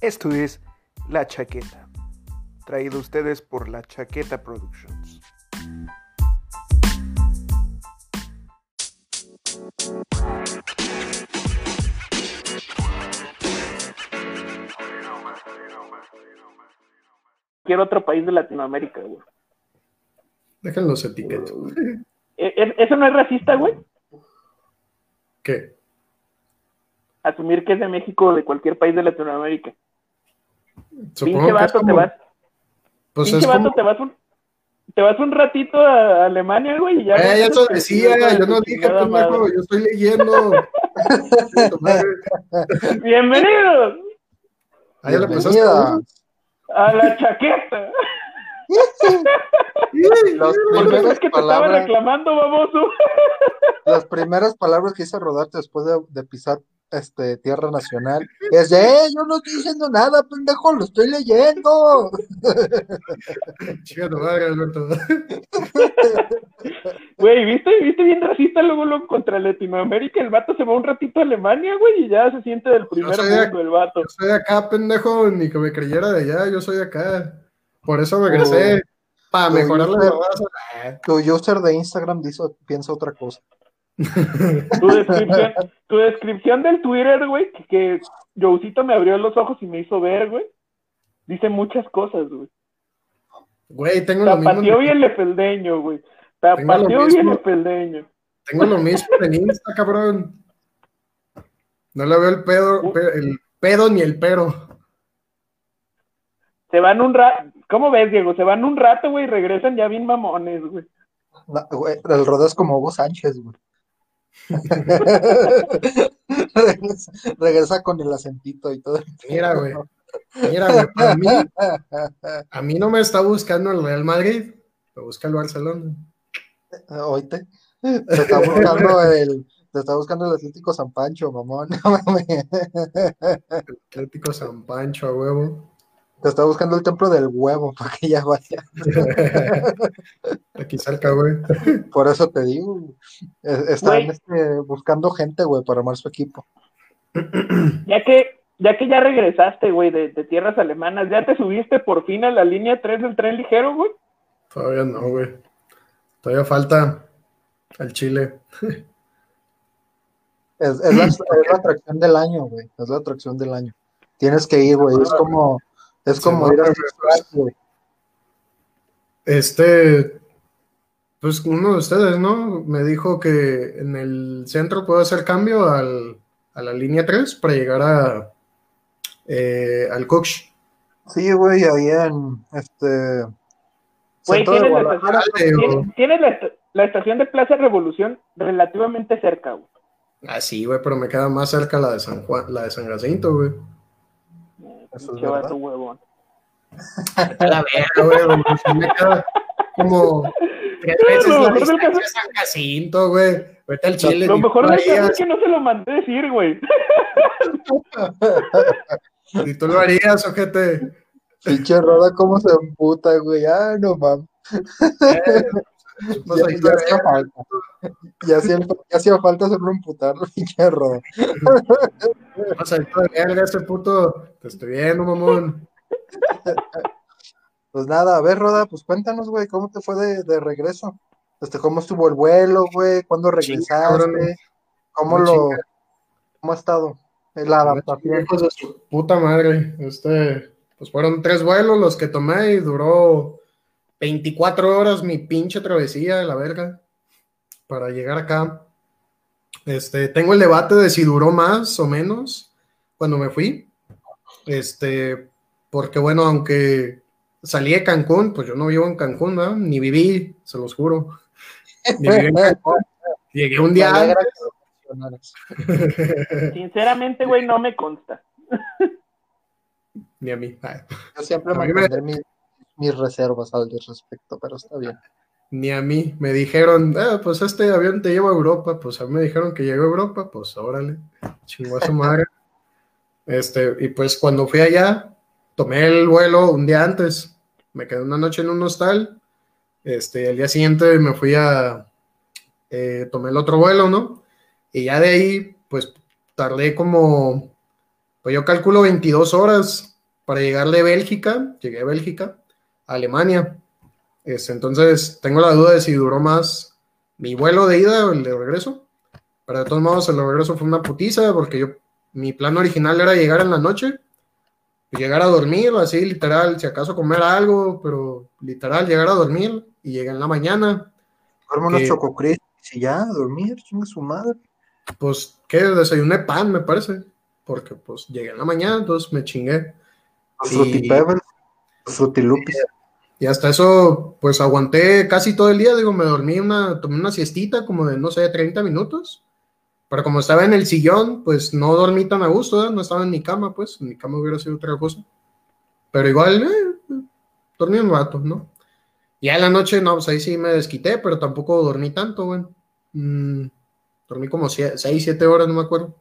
Esto es La Chaqueta, traído a ustedes por La Chaqueta Productions. Cualquier otro país de Latinoamérica, güey. Déjenlos etiquetos. ¿E- e- ¿Eso no es racista, güey? ¿Qué? Asumir que es de México o de cualquier país de Latinoamérica. Supongo Pinche vato, te como- vas, Pues pinche es vato, como... te vas un, te vas un ratito a Alemania, güey, y ya. Eh, eso decía, yo no dije, pendejo, yo estoy leyendo. Bienvenidos Ah, le empezaste Bienvenida. a- a la chaqueta. Las ¿Por qué primeras que te estaba palabras, reclamando, baboso? las primeras palabras que hice rodarte después de, de pisar este tierra nacional es de eh, yo no estoy diciendo nada, pendejo, lo estoy leyendo. Chica madre, Alberto. Güey, ¿viste? ¿Viste bien racista luego, luego contra Latinoamérica? El vato se va un ratito a Alemania, güey, y ya se siente del primer mundo el vato. Yo soy de acá, pendejo, ni que me creyera de allá, yo soy de acá. Por eso regresé, para tu mejorar la base. Tu user de Instagram dice, piensa otra cosa. Tu descripción, tu descripción del Twitter, güey, que, que Joecito me abrió los ojos y me hizo ver, güey. Dice muchas cosas, güey. Güey, tengo lo Tapateó mismo, bien Lefeldeño, güey. Tengo Tapateó bien. Lefeldeño. tengo lo mismo en Insta, cabrón. No le veo el pedo, pe- el pedo ni el pero. Se van un rato. ¿Cómo ves, Diego? Se van un rato, güey, y regresan ya bien mamones, güey. No, güey, el rodeo es como Hugo Sánchez, güey. Regresa, regresa con el acentito y todo. Mira, güey. Mira, güey, para mí, a mí no me está buscando el Real Madrid, me busca el Barcelona. Oíste. Te está buscando el, te está buscando el Atlético San Pancho, mamón. No. Atlético San Pancho, a huevo. Te está buscando el templo del huevo para que ya vaya. Aquí salga, güey. Por eso te digo. Es- están este, buscando gente, güey, para armar su equipo. Ya que, ya que ya regresaste, güey, de, de tierras alemanas, ¿ya te subiste por fin a la línea 3 del tren ligero, güey? Todavía no, güey. Todavía falta al Chile. Es, es la, es la atracción del año, güey. Es la atracción del año. Tienes que ir, güey. Es como, es como ir a güey. Este, pues uno de ustedes, ¿no? Me dijo que en el centro puedo hacer cambio al, a la línea 3 para llegar a eh, al Cox. Sí, güey, ahí en este. Güey, tienes la estación, tienes- tienes la, est- la estación de Plaza Revolución relativamente cerca, güey. Ah, sí, güey, pero me queda más cerca la de San Juan, la de San Jacinto, güey. Eso es verdad. huevón. A la verga, güey, me como tres veces Lo la mejor del distancia de San Jacinto, güey. Vete al Chile. Lo ni mejor tú lo del caso es que no se lo mandé decir, güey. Ni tú lo harías, ojete. Pinche Roda, cómo se emputa, güey. Ah, no mames. Pues Ya, ahí ya hacía falta. Ya hacía, ya hacía falta hacerlo emputar, pinche Roda. pasadito de verga ese puto. Te estoy viendo, mamón. Pues nada, a ver, Roda, pues cuéntanos, güey, ¿cómo te fue de, de regreso? Este, ¿cómo estuvo el vuelo, güey? ¿Cuándo regresaste? ¿Cómo lo, cómo ha estado la adaptación? Hijos de su puta madre. Este, pues fueron tres vuelos los que tomé y duró 24 horas mi pinche travesía de la verga para llegar acá. Este, tengo el debate de si duró más o menos cuando me fui. Este, porque bueno, aunque salí de Cancún, pues yo no vivo en Cancún, ¿verdad? Ni viví, se los juro. Ni viví en Cancún. Llegué un día antes. Sinceramente, güey, no me consta. Ni a mí. Ay. Yo siempre A mí me- mis, reservas al respecto, pero está bien. Ni a mí. Me dijeron, "Ah, pues este avión te lleva a Europa. Pues a mí me dijeron que llegó a Europa. Pues órale, chingó a su madre. Este, y pues cuando fui allá, tomé el vuelo un día antes. Me quedé una noche en un hostal. Este, el día siguiente me fui a. eh, tomé el otro vuelo, ¿no? Y ya de ahí, pues tardé como Pues yo calculo 22 horas para llegar de Bélgica, llegué a Bélgica, a Alemania. Este, entonces, tengo la duda de si duró más mi vuelo de ida o el de regreso. Pero de todos modos, el de regreso fue una putiza porque yo, mi plan original era llegar en la noche, llegar a dormir, así literal, si acaso comer algo, pero literal, llegar a dormir y llegué en la mañana. Duerme unos que- chococris y ya, dormir, chinga su madre. Pues, ¿qué? Desayuné pan, me parece. Porque, pues, llegué en la mañana, entonces me chingué. Los Y- Fruity Y hasta eso, pues, aguanté casi todo el día. Digo, me dormí una, tomé una siestita como de, no sé, 30 minutos. Pero como estaba en el sillón, pues, no dormí tan a gusto. No estaba en mi cama, pues. En mi cama hubiera sido otra cosa. Pero igual, eh, dormí un rato, ¿no? Ya en la noche, no, pues ahí sí me desquité, pero tampoco dormí tanto, bueno. Mm, dormí como 6, 7 horas, no me acuerdo.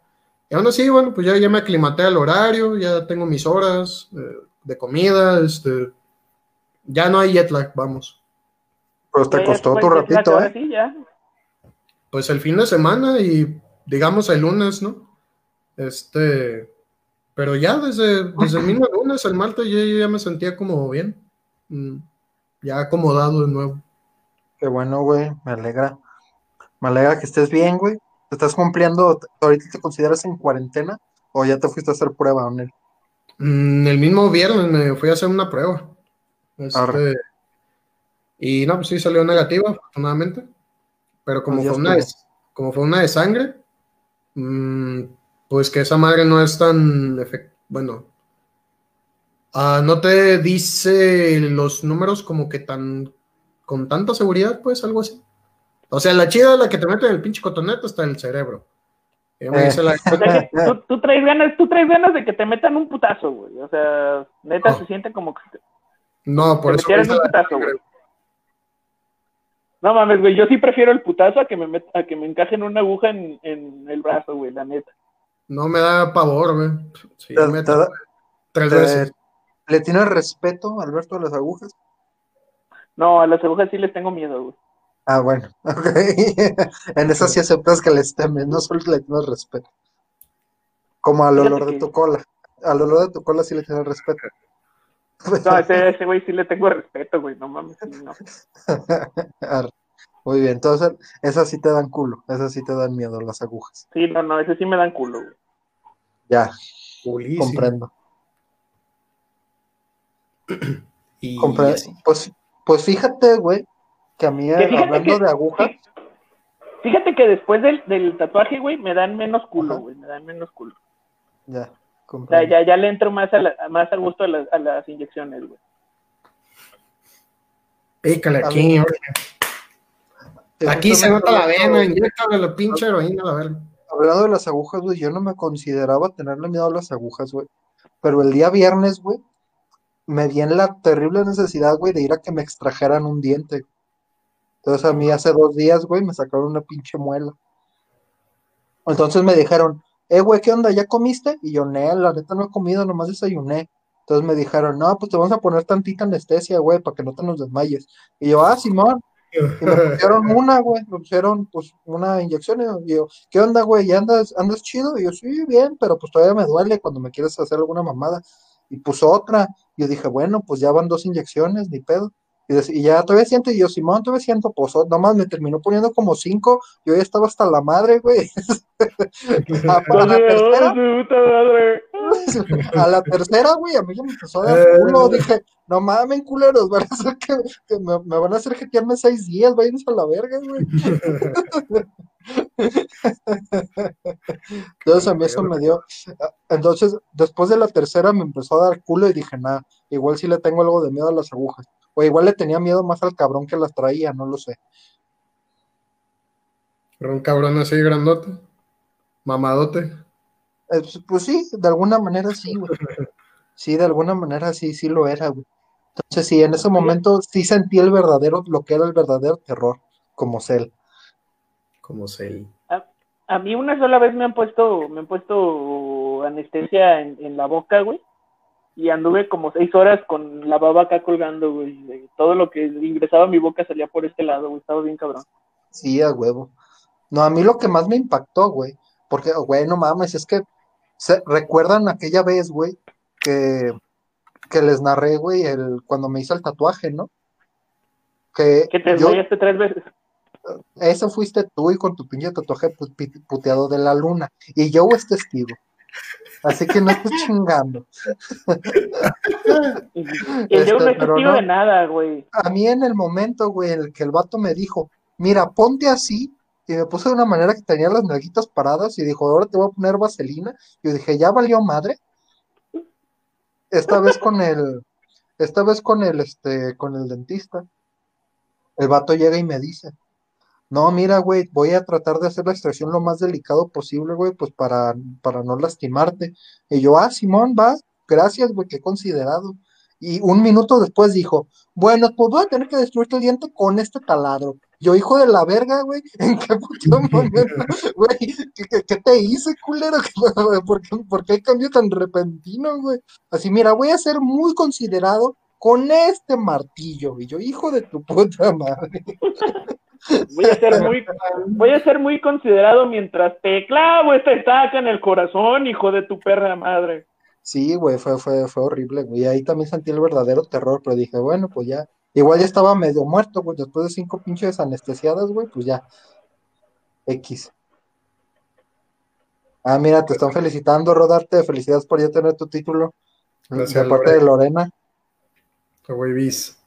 Y aún así, bueno, pues ya, ya me aclimaté al horario, ya tengo mis horas eh, de comida, este, ya no hay jet lag, vamos. Pues te costó fue tu ratito, ¿eh? sí, ya. Pues el fin de semana y digamos el lunes, ¿no? Este, pero ya desde, desde el mismo lunes, el martes, yo, yo ya me sentía como bien, mm, ya acomodado de nuevo. Qué bueno, güey, me alegra. Me alegra que estés bien, güey. ¿Te estás cumpliendo? ¿Ahorita te consideras en cuarentena o ya te fuiste a hacer prueba, Onel? Mm, el mismo viernes me fui a hacer una prueba. Este, y no, pues sí salió negativa, afortunadamente. Pero como Pues fue una de, como fue una de sangre, mm, pues que esa madre no es tan efect- bueno. ah, no te dice los números como que tan con tanta seguridad, pues algo así. O sea, la chida es la que te mete en el pinche cotonete hasta el cerebro. Eh. dice la- O sea que tú, tú traes ganas, tú traes ganas de que te metan un putazo, güey. O sea, neta No. se siente como que no, por eso me metieran dice un la- putazo, güey. No mames, güey, yo sí prefiero el putazo a que me met- a que me encajen una aguja en, en el brazo, güey, la neta. no me da pavor, güey. Sí, ¿Te- me te da- tres te- veces. ¿Le tienes respeto, Alberto, a las agujas? No, a las agujas sí les tengo miedo, güey. Ah, bueno, ok. En esas sí aceptas que les temes, no solo le tienes respeto. Como al Fíjate olor de que- tu cola. Al olor de tu cola sí le tienes respeto. No, ese, ese güey sí le tengo respeto, güey, no mames, sí, no. Arre. Muy bien, entonces esas sí te dan culo, esas sí te dan miedo, las agujas. Sí, no, no, ese sí me dan culo, güey. Ya, Pulísimo. comprendo. Y Compre-. Pues, pues fíjate, güey, que a mí, hablando que- de agujas, Fíjate que después del, del tatuaje, güey, me dan menos culo, Ajá. güey, me dan menos culo. ya, Ya, ya le entro más a la, más al gusto a, las- a las inyecciones, güey. Pícale aquí. Que Aquí se nota la vena, inyectale la pinche heroína, la verga. Hablando de las agujas, güey, yo no me consideraba tenerle miedo a las agujas, güey. Pero el día viernes, güey, me vi en la terrible necesidad, güey, de ir a que me extrajeran un diente. Entonces a mí hace dos días, güey, me sacaron una pinche muela. Entonces me dijeron, eh, güey, ¿qué onda? ¿Ya comiste? Y yo, no, la neta no he comido, nomás desayuné. Entonces me dijeron, no, pues te vamos a poner tantita anestesia, güey, para que no te nos desmayes. Y yo, ah, Simón. Y me pusieron una, güey, me pusieron pues una inyección y yo, ¿qué onda, güey? ¿Ya andas, andas chido? Y yo, sí, bien, pero pues todavía me duele cuando me quieres hacer alguna mamada. Y puso otra. Y yo dije, bueno, pues ya van dos inyecciones, ni pedo. Y, ya todavía siento, y yo, Simón, todavía siento, pues nomás me terminó poniendo como cinco, yo ya estaba hasta la madre, güey. Para la tercera, ¡Oh, madre! a la tercera, güey, a mí ya me empezó a dar Eh. culo. Dije, no mames, culeros, van a hacer que, que me, me van a hacer jetearme seis días, váyanse a la verga, güey. Entonces a mí eso me dio. Entonces, después de la tercera me empezó a dar culo y dije, nada, igual sí le tengo algo de miedo a las agujas. O igual le tenía miedo más al cabrón que las traía, no lo sé. Era un cabrón así grandote, mamadote. Eh, pues, pues sí, de alguna manera sí, güey. Sí, de alguna manera sí, sí lo era, güey. Entonces sí, en ese momento sí sentí el verdadero, lo que era el verdadero terror, como Cell. Como se A mí una sola vez me han puesto, me han puesto anestesia en, en la boca, güey. Y anduve como seis horas con la baba acá colgando, güey. Todo lo que ingresaba a mi boca salía por este lado, güey. Estaba bien cabrón. Sí, a huevo. No, a mí lo que más me impactó, güey, porque, güey, no mames, es que ¿Se recuerdan aquella vez, güey, que, que les narré, güey, el, cuando me hice el tatuaje, ¿no? Que, Que te desmayaste tres veces. eso fuiste tú y con tu pinche tatuaje puteado de la luna. Y yo es testigo. Así que no estés chingando. Y y Este, yo no no. de nada, güey. A mí en el momento, güey, en el que el vato me dijo, mira, ponte así, y me puse de una manera que tenía las nalguitas paradas y dijo, ahora te voy a poner vaselina. Yo dije, ya valió madre. Esta vez con el, esta vez con el, este, con el dentista. El vato llega y me dice, no, mira, güey, voy a tratar de hacer la extracción lo más delicado posible, güey, pues para, para no lastimarte. Y yo, ah, Simón, va, gracias, güey, qué considerado. Y un minuto después dijo, bueno, pues voy a tener que destruirte el diente con este taladro. Yo, hijo de la verga, güey, ¿en qué puto momento, güey? ¿Qué, qué- qué te hice, culero? ¿Por qué, por qué el cambio tan repentino, güey? Así, mira, voy a ser muy considerado con este martillo. Y yo, hijo de tu puta madre. Voy a ser muy, voy a ser muy considerado mientras te clavo esta estaca en el corazón, hijo de tu perra madre. Sí, güey, fue, fue, fue horrible, güey. Y ahí también sentí el verdadero terror, pero dije, bueno, pues ya. Igual ya estaba medio muerto, güey. Después de cinco pinches anestesiadas, güey, pues ya. X. Ah, mira, te están felicitando, Rodarte. Felicidades por ya tener tu título. Gracias, de parte de Lorena. Güey, bis.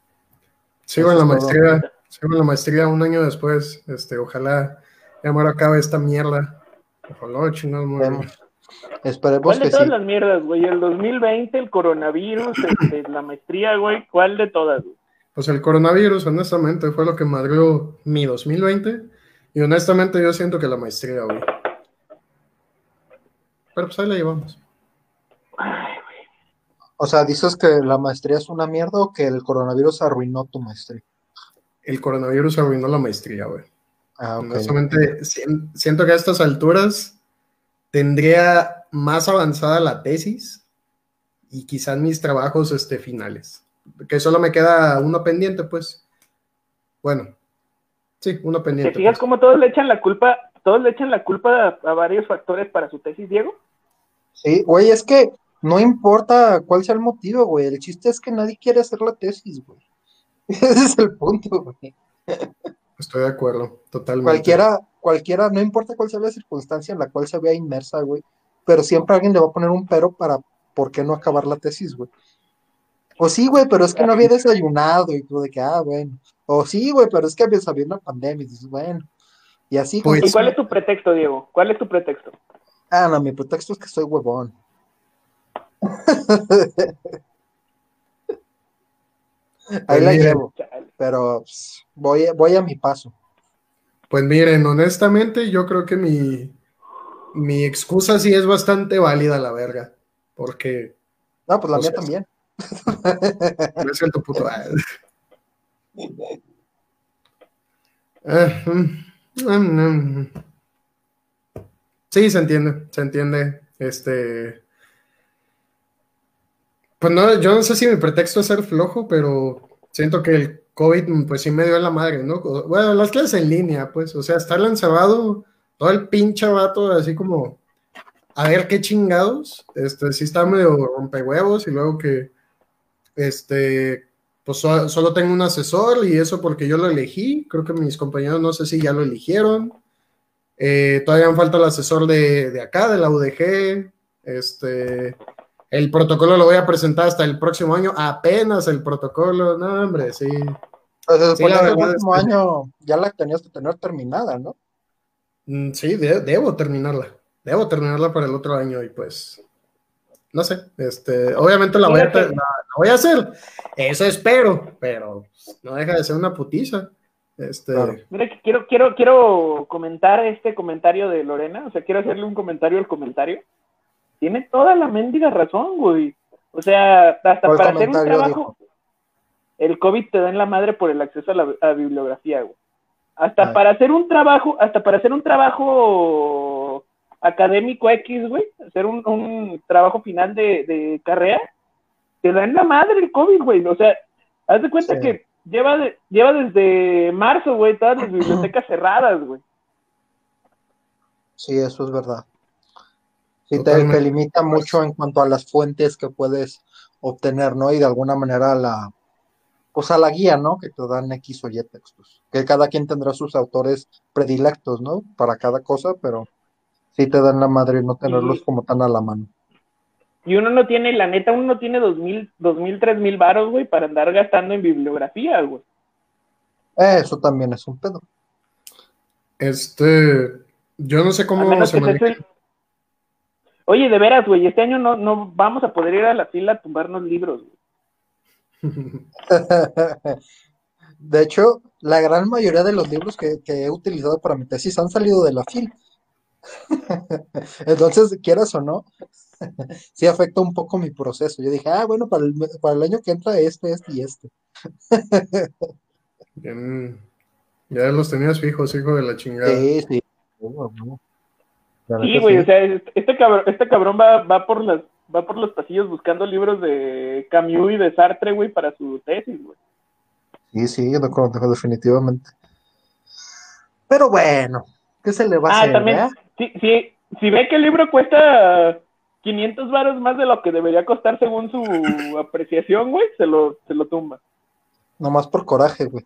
Sigo Eso en la maestría, sigo en la maestría un año después. Este, ojalá ya me acabe esta mierda. Ojalá, chingado, madre. Vemos. Esperemos ¿Cuál de que todas sí. las mierdas, güey? El 2020, el coronavirus, este, la maestría, güey. ¿Cuál de todas, güey? Pues el coronavirus, honestamente, fue lo que madrió mi 2020. Y honestamente, yo siento que la maestría, güey. Pero pues ahí la llevamos. Ay, güey. O sea, dices que la maestría es una mierda o que el coronavirus arruinó tu maestría. El coronavirus arruinó la maestría, güey. Ah, ok. Honestamente, sien- siento que a estas alturas tendría más avanzada la tesis y quizás mis trabajos este, finales. Que solo me queda uno pendiente, pues. Bueno, sí, uno ¿Te pendiente. fijas pues. cómo todos le echan la culpa, todos le echan la culpa a, a varios factores para su tesis, Diego? Sí, güey, es que no importa cuál sea el motivo, güey. El chiste es que nadie quiere hacer la tesis, güey. Ese es el punto, güey. Estoy de acuerdo, totalmente. Cualquiera, cualquiera, no importa cuál sea la circunstancia en la cual se vea inmersa, güey. Pero siempre alguien le va a poner un pero para por qué no acabar la tesis, güey. O sí, güey, pero es que no había desayunado y tú de que, ah, bueno. O sí, güey, pero es que había había una pandemia y dices, bueno. Y así, Pues- ¿Y cuál es tu pretexto, Diego? ¿Cuál es tu pretexto? Ah, no, mi pretexto es que soy huevón. Ahí la Pues miren. llevo, pero pues, voy, voy a mi paso. Pues miren, honestamente, yo creo que mi, mi excusa sí es bastante válida, la verga. Porque No, pues la O mía sea, también. no es tu puto. Ah, mm, mm, mm. Sí, se entiende, se entiende. Este. Pues no, yo no sé si mi pretexto es ser flojo, pero siento que el COVID, pues sí me dio la madre, ¿no? Bueno, las clases en línea, pues, o sea, estar encerrado todo el pinche vato, así como, a ver qué chingados, este, sí está medio rompehuevos y luego que, este, pues so- solo tengo un asesor y eso porque yo lo elegí, creo que mis compañeros no sé si ya lo eligieron, Eh, todavía me falta el asesor de, de acá, de la UDG, este, el protocolo lo voy a presentar hasta el próximo año, apenas el protocolo, no hombre, sí, Pues Sí, el es que- año ya la tenías que tener terminada, ¿no? Mm, Sí, de- debo terminarla. Debo terminarla para el otro año y pues, no sé, este, obviamente la voy, a, la- la voy a hacer. Eso espero, pero no deja de ser una putiza. Este, Claro. Mira, que quiero, quiero, quiero comentar este comentario de Lorena, o sea, quiero hacerle un comentario al comentario. Tiene toda la mendiga razón, güey. O sea, hasta ¿Cuál para hacer un trabajo, el COVID te da en la madre por el acceso a la a bibliografía, güey. Hasta Ah. para hacer un trabajo, hasta para hacer un trabajo académico X, güey, hacer un, un trabajo final de, de carrera, te da en la madre el COVID, güey. O sea, haz de cuenta Sí. que lleva, de- lleva desde marzo, güey, todas las bibliotecas cerradas, güey. Sí, eso es verdad. Sí, te, limita mucho en cuanto a las fuentes que puedes obtener, ¿no? Y de alguna manera la, pues a la guía, ¿no? Que te dan X o Y textos. Que cada quien tendrá sus autores predilectos, ¿no? Para cada cosa, pero sí te dan la madre no tenerlos Sí. como tan a la mano. Y uno no tiene, la neta, uno no tiene dos mil, dos mil, tres mil varos, güey, para andar gastando en bibliografía, güey. Eso también es un pedo. Este, yo no sé A cómo menos se maneja. el- Oye, de veras, güey, este año no, no vamos a poder ir a la fila a tumbarnos libros, güey. De hecho, la gran mayoría de los libros que, que he utilizado para mi tesis han salido de la FIL. Entonces, quieras o no, sí afecta un poco mi proceso. Yo dije, ah, bueno, para el, para el año que entra este, este y este. Bien, ya los tenías fijos, hijo de la chingada. Sí, sí. Bueno, bueno. Sí, güey, sí. o sea, este cabrón, este cabrón va, va por las, va por los pasillos buscando libros de Camus y de Sartre, güey, para su tesis, güey. Sí, sí, de acuerdo, definitivamente. Pero bueno, ¿qué se le va a Ah, hacer, también, verdad? si, si, si ve que el libro cuesta 500 varos más de lo que debería costar según su apreciación, güey, se lo, se lo tumba. Nomás por coraje, güey.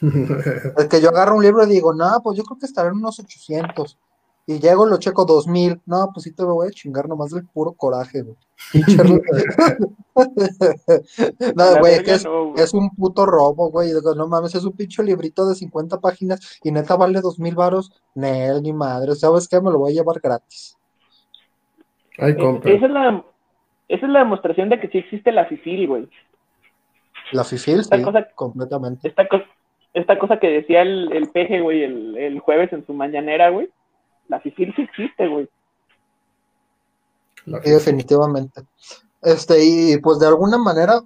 Es que yo agarro un libro y digo, no, pues yo creo que estará en unos 800. Y llego y lo checo 2000. No, pues sí te voy a chingar nomás del puro coraje, güey. No, güey, que es, no, güey. es un puto robo, güey. No mames, es un pinche librito de 50 páginas y neta vale 2000 varos. Nel, ni madre. ¿Sabes qué? Me lo voy a llevar gratis. Ay, Eh, compra. Esa es la, esa es la demostración de que sí existe la FIFIL, güey. La FIFIL, Esta sí, cosa- completamente. Esta, co- esta cosa que decía el, el peje, güey, el, el jueves en su mañanera, güey. La FIFIL sí existe, güey. Sí, definitivamente. Este, y pues de alguna manera,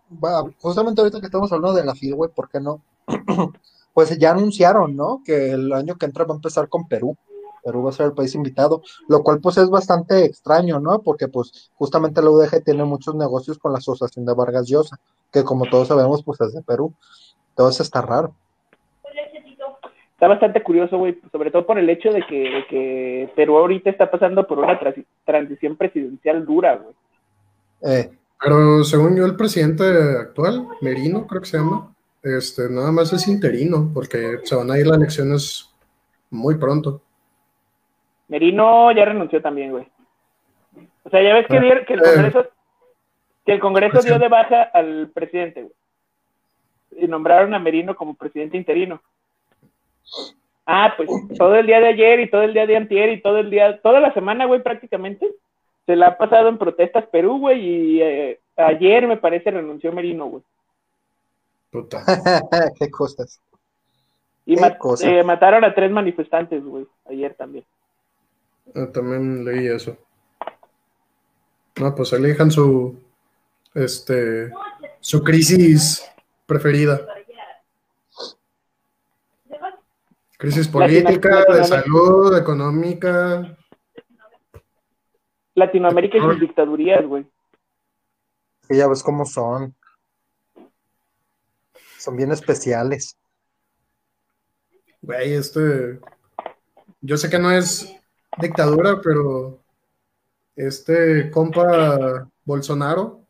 justamente ahorita que estamos hablando de la FIL, güey, ¿por qué no? Pues ya anunciaron, ¿no? Que el año que entra va a empezar con Perú. Perú va a ser el país invitado, lo cual pues es bastante extraño, ¿no? Porque pues justamente la UDG tiene muchos negocios con la asociación de Vargas Llosa, que como todos sabemos pues es de Perú. Entonces está raro. Está bastante curioso, güey, sobre todo por el hecho de que, de que Perú ahorita está pasando por una transi- transición presidencial dura, güey. Eh, Pero según yo, el presidente actual, Merino, creo que se llama, este, nada más es interino, porque se van a ir las elecciones muy pronto. Merino ya renunció también, güey. O sea, ya ves que, dier- que el eh. Congreso, que el Congreso dio de baja al presidente, güey. Y nombraron a Merino como presidente interino. Ah, pues todo el día de ayer y todo el día de antier y todo el día, toda la semana, güey, prácticamente, se la ha pasado en protestas Perú, güey, y eh, ayer me parece renunció Merino, güey. Puta. qué cosas. Y Qué mat- cosa. eh, mataron a tres manifestantes, güey, ayer también. Ah, También leí eso. No, pues elijan su, este, su crisis preferida. Crisis política, de salud, económica. Latinoamérica y sus dictadurías, güey. Que ya ves cómo son. Son bien especiales. Güey, este, yo sé que no es dictadura, pero este compa Bolsonaro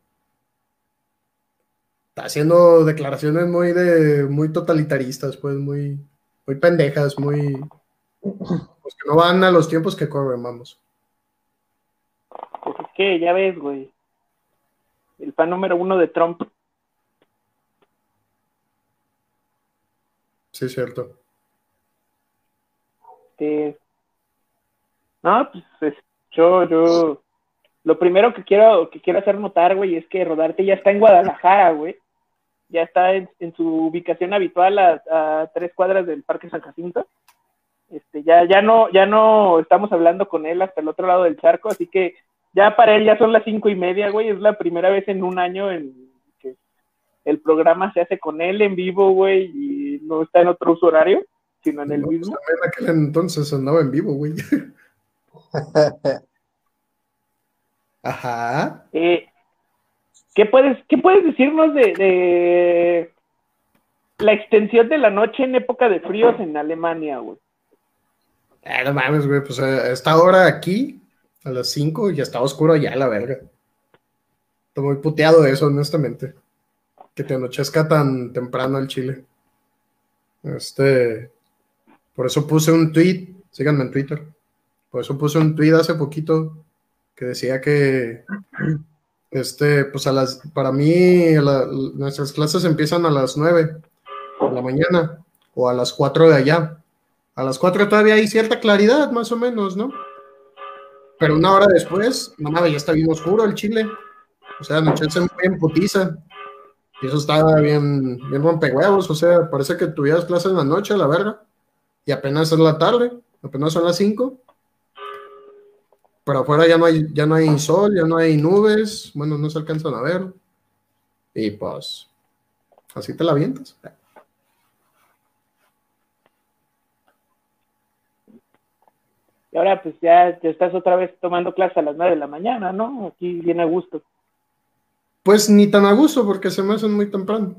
está haciendo declaraciones muy de, muy totalitaristas, pues, muy, muy pendejas, muy, pues que no van a los tiempos que corren, vamos. Pues es que ya ves, güey. El fan número uno de Trump. Sí, cierto. Este... No, pues es- yo, yo. Lo primero que quiero, que quiero hacer notar, güey, es que Rodarte ya está en Guadalajara, güey. Ya está en, en su ubicación habitual a, a tres cuadras del Parque San Jacinto. Este, ya, ya no, ya no estamos hablando con él hasta el otro lado del charco, así que ya para él ya son las cinco y media, güey. Es la primera vez en un año en que el programa se hace con él en vivo, güey, y no está en otro uso horario, sino en el No, pues, mismo. en aquel entonces andaba en vivo, güey. Ajá. Eh, ¿qué, puedes, ¿Qué puedes decirnos de, de la extensión de la noche en época de fríos en Alemania, güey? Eh, no mames, güey, pues a esta hora aquí A las 5 ya estaba oscuro ya, la verga. Estoy muy puteado eso, honestamente. Que te anochezca tan temprano el chile. Este. Por eso puse un tweet. Síganme en Twitter. Por eso puse un tweet hace poquito que decía que. Este, pues a las. Para mí, nuestras clases empiezan a las 9 de la mañana. O a las 4 de allá. A las 4 todavía hay cierta claridad, más o menos, ¿no? Pero una hora después, mames, ya está bien oscuro el chile. O sea, anochece muy en putiza. Y eso está bien, bien rompehuevos. O sea, parece que tuvieras clase en la noche, la verga. Y apenas es la tarde, apenas son las 5. Pero afuera ya no hay, ya no hay sol, ya no hay nubes. Bueno, no se alcanzan a ver. Y pues, así te la avientas. Y ahora pues ya te estás otra vez tomando clase a las 9 de la mañana, ¿no? Aquí viene a gusto. Pues ni tan a gusto porque se me hacen muy temprano.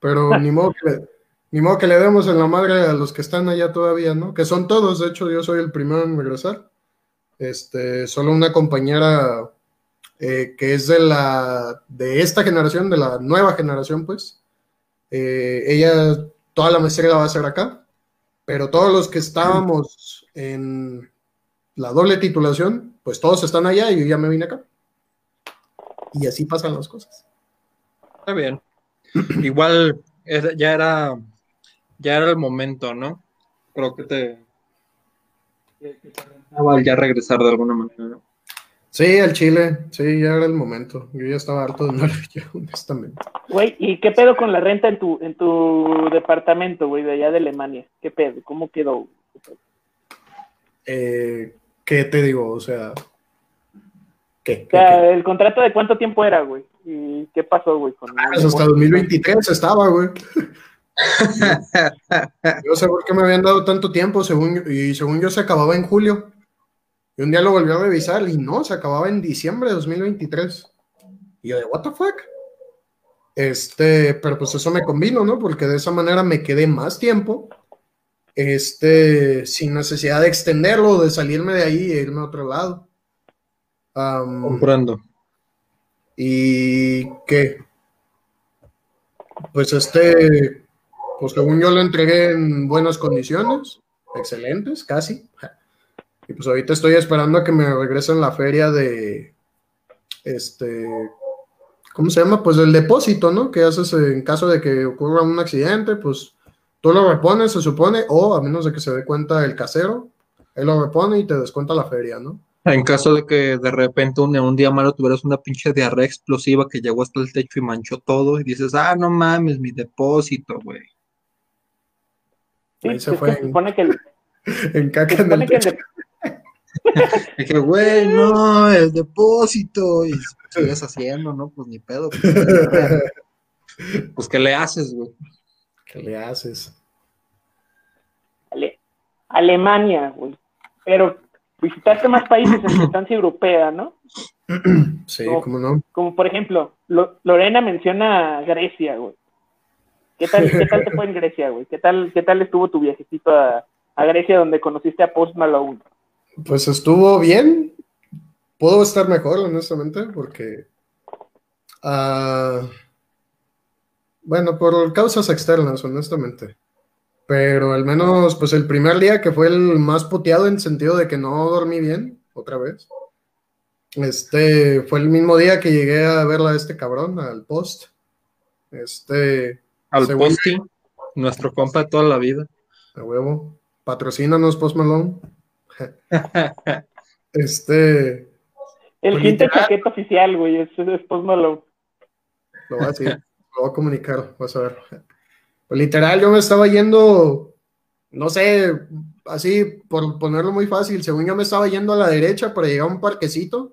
Pero ni modo que le, ni modo que le demos en la madre a los que están allá todavía, ¿no? Que son todos, de hecho yo soy el primero en regresar. Este, solo una compañera eh, que es de la de esta generación, de la nueva generación, pues. eh, ella toda la maestría la va a hacer acá, pero todos los que estábamos en la doble titulación, pues todos están allá y yo ya me vine acá. Y así pasan las cosas. Está bien. Igual ya era ya era el momento, ¿no? Creo que te que- que te rentaba ya regresar de alguna manera, ¿no? Sí, al Chile, sí, ya era el momento. Yo ya estaba harto de no ya, honestamente. Güey, ¿y qué pedo con la renta en tu en tu departamento, güey, de allá de Alemania? ¿Qué pedo? ¿Cómo quedó? Eh, ¿Qué te digo? O sea, ¿qué? O ¿Qué- sea, qué? ¿el contrato de cuánto tiempo era, güey? ¿Y qué pasó, güey? Con Ah, pues hasta 2023 estaba, güey. Yo sé por qué me habían dado tanto tiempo, según y según yo se acababa en julio. Y un día lo volví a revisar y no, se acababa en diciembre de 2023. Y yo de, ¿what the fuck? Este, pero pues eso me convino, ¿no? Porque de esa manera me quedé más tiempo, este, sin necesidad de extenderlo, de salirme de ahí e irme a otro lado. Comprando. ¿Y qué? Pues este, pues según yo lo entregué en buenas condiciones, excelentes, casi. Y pues ahorita estoy esperando a que me regresen la feria de, este, ¿cómo se llama? Pues el depósito, ¿no? Que haces en caso de que ocurra un accidente, pues tú lo repones, se supone, o a menos de que se dé cuenta el casero, él lo repone y te descuenta la feria, ¿no? En caso de que de repente un, un día malo tuvieras una pinche diarrea explosiva que llegó hasta el techo y manchó todo y dices, ah, no mames, mi depósito, güey. Sí, Ahí se fue se en, supone que el, en caca se en supone el que el techo. de- Y que, güey, no, el depósito. Y sigues haciendo, ¿no? Pues ni pedo. Pues, ¿qué le haces, güey? ¿Qué le haces? Ale- Alemania, güey. Pero visitaste más países en tu estancia europea, ¿no? Sí, cómo no. Como por ejemplo, Lo- Lorena menciona Grecia, güey. ¿Qué tal, ¿Qué tal te fue en Grecia, güey? ¿Qué tal, ¿Qué tal estuvo tu viajecito a, a Grecia donde conociste a Post Malone? Pues estuvo bien. Puedo estar mejor, honestamente, porque. ah, bueno, por causas externas, honestamente. Pero al menos, pues el primer día que fue el más puteado en sentido de que no dormí bien, otra vez. Este fue el mismo día que llegué a verla a este cabrón, al post. Este, Al Según- Posti, nuestro compa de toda la vida. a huevo, patrocínanos, Post Malone. Este, El Pues quinto literal. chaqueta oficial, güey, es, es Post Malone. Lo voy a decir, lo voy a comunicar, vas a ver. Pues literal, yo me estaba yendo, no sé, así, por ponerlo muy fácil, según yo me estaba yendo a la derecha para llegar a un parquecito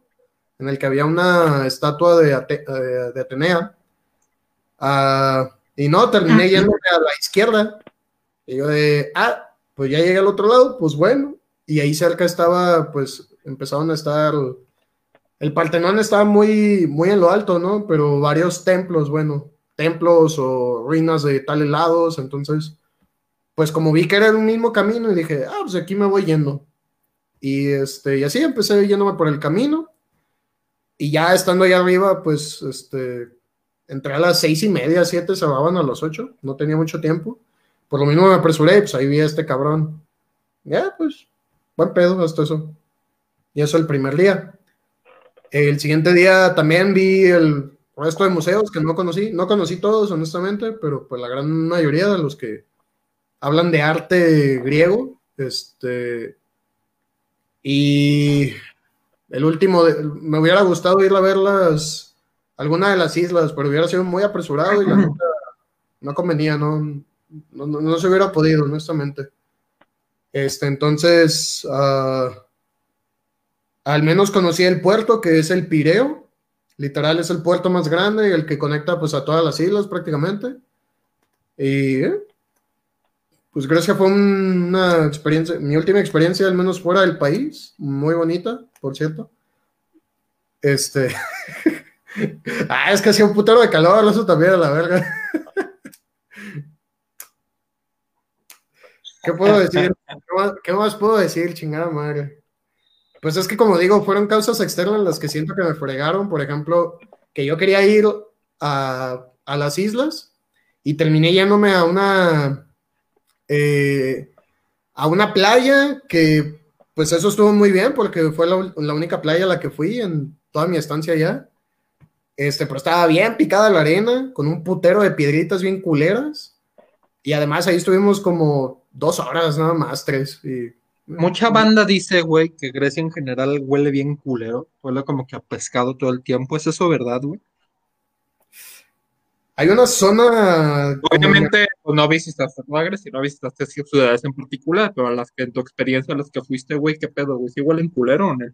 en el que había una estatua de, Ate- eh, de Atenea. Ah, y no, terminé yéndome a la izquierda. Y yo de, ah, pues ya llegué al otro lado, pues bueno. Y ahí cerca estaba, pues empezaron a estar el Partenón estaba muy, muy en lo alto, ¿no? Pero varios templos, bueno, templos o ruinas de tales lados, entonces, pues como vi que era el mismo camino y dije, ah, pues aquí me voy yendo. Y, este, y así empecé yéndome por el camino. Y ya estando allá arriba, pues, este, entré a las seis y media, siete, se van a las ocho. No tenía mucho tiempo. Por lo mismo me apresuré, pues ahí vi a este cabrón. Ya, pues, buen pedo hasta eso. Y eso el primer día. El siguiente día también vi el resto de museos que no conocí. No conocí todos, honestamente, pero pues la gran mayoría de los que hablan de arte griego. Este. Y el último, me hubiera gustado ir a ver las, alguna de las islas, pero hubiera sido muy apresurado y la neta no convenía, no, no, no se hubiera podido, honestamente. Este, entonces, uh, al menos conocí el puerto, que es el Pireo. Literal es el puerto más grande y el que conecta pues a todas las islas prácticamente. Y eh, pues Grecia fue una experiencia, mi última experiencia al menos fuera del país, muy bonita, por cierto. Este, ah, es que hacía un putero de calor, eso también a la verga. ¿Qué puedo decir? ¿Qué más, puedo decir, chingada madre? Pues es que como digo, fueron causas externas las que siento que me fregaron. Por ejemplo, que yo quería ir a, a las islas y terminé yéndome a una eh, a una playa que pues eso estuvo muy bien porque fue la, la, única playa a la que fui en toda mi estancia allá. Este, pero estaba bien picada la arena, con un putero de piedritas bien culeras. Y además ahí estuvimos como dos horas nada más, tres. Y, Mucha banda dice, güey, que Grecia en general huele bien culero. Huele como que a pescado todo el tiempo. ¿Es eso verdad, güey? Hay una zona. Obviamente, pues, no visitaste Grecia, no visitaste ciudades en particular, pero las que en tu experiencia, las que fuiste, güey, ¿qué pedo, güey? ¿Sí huelen culero o no?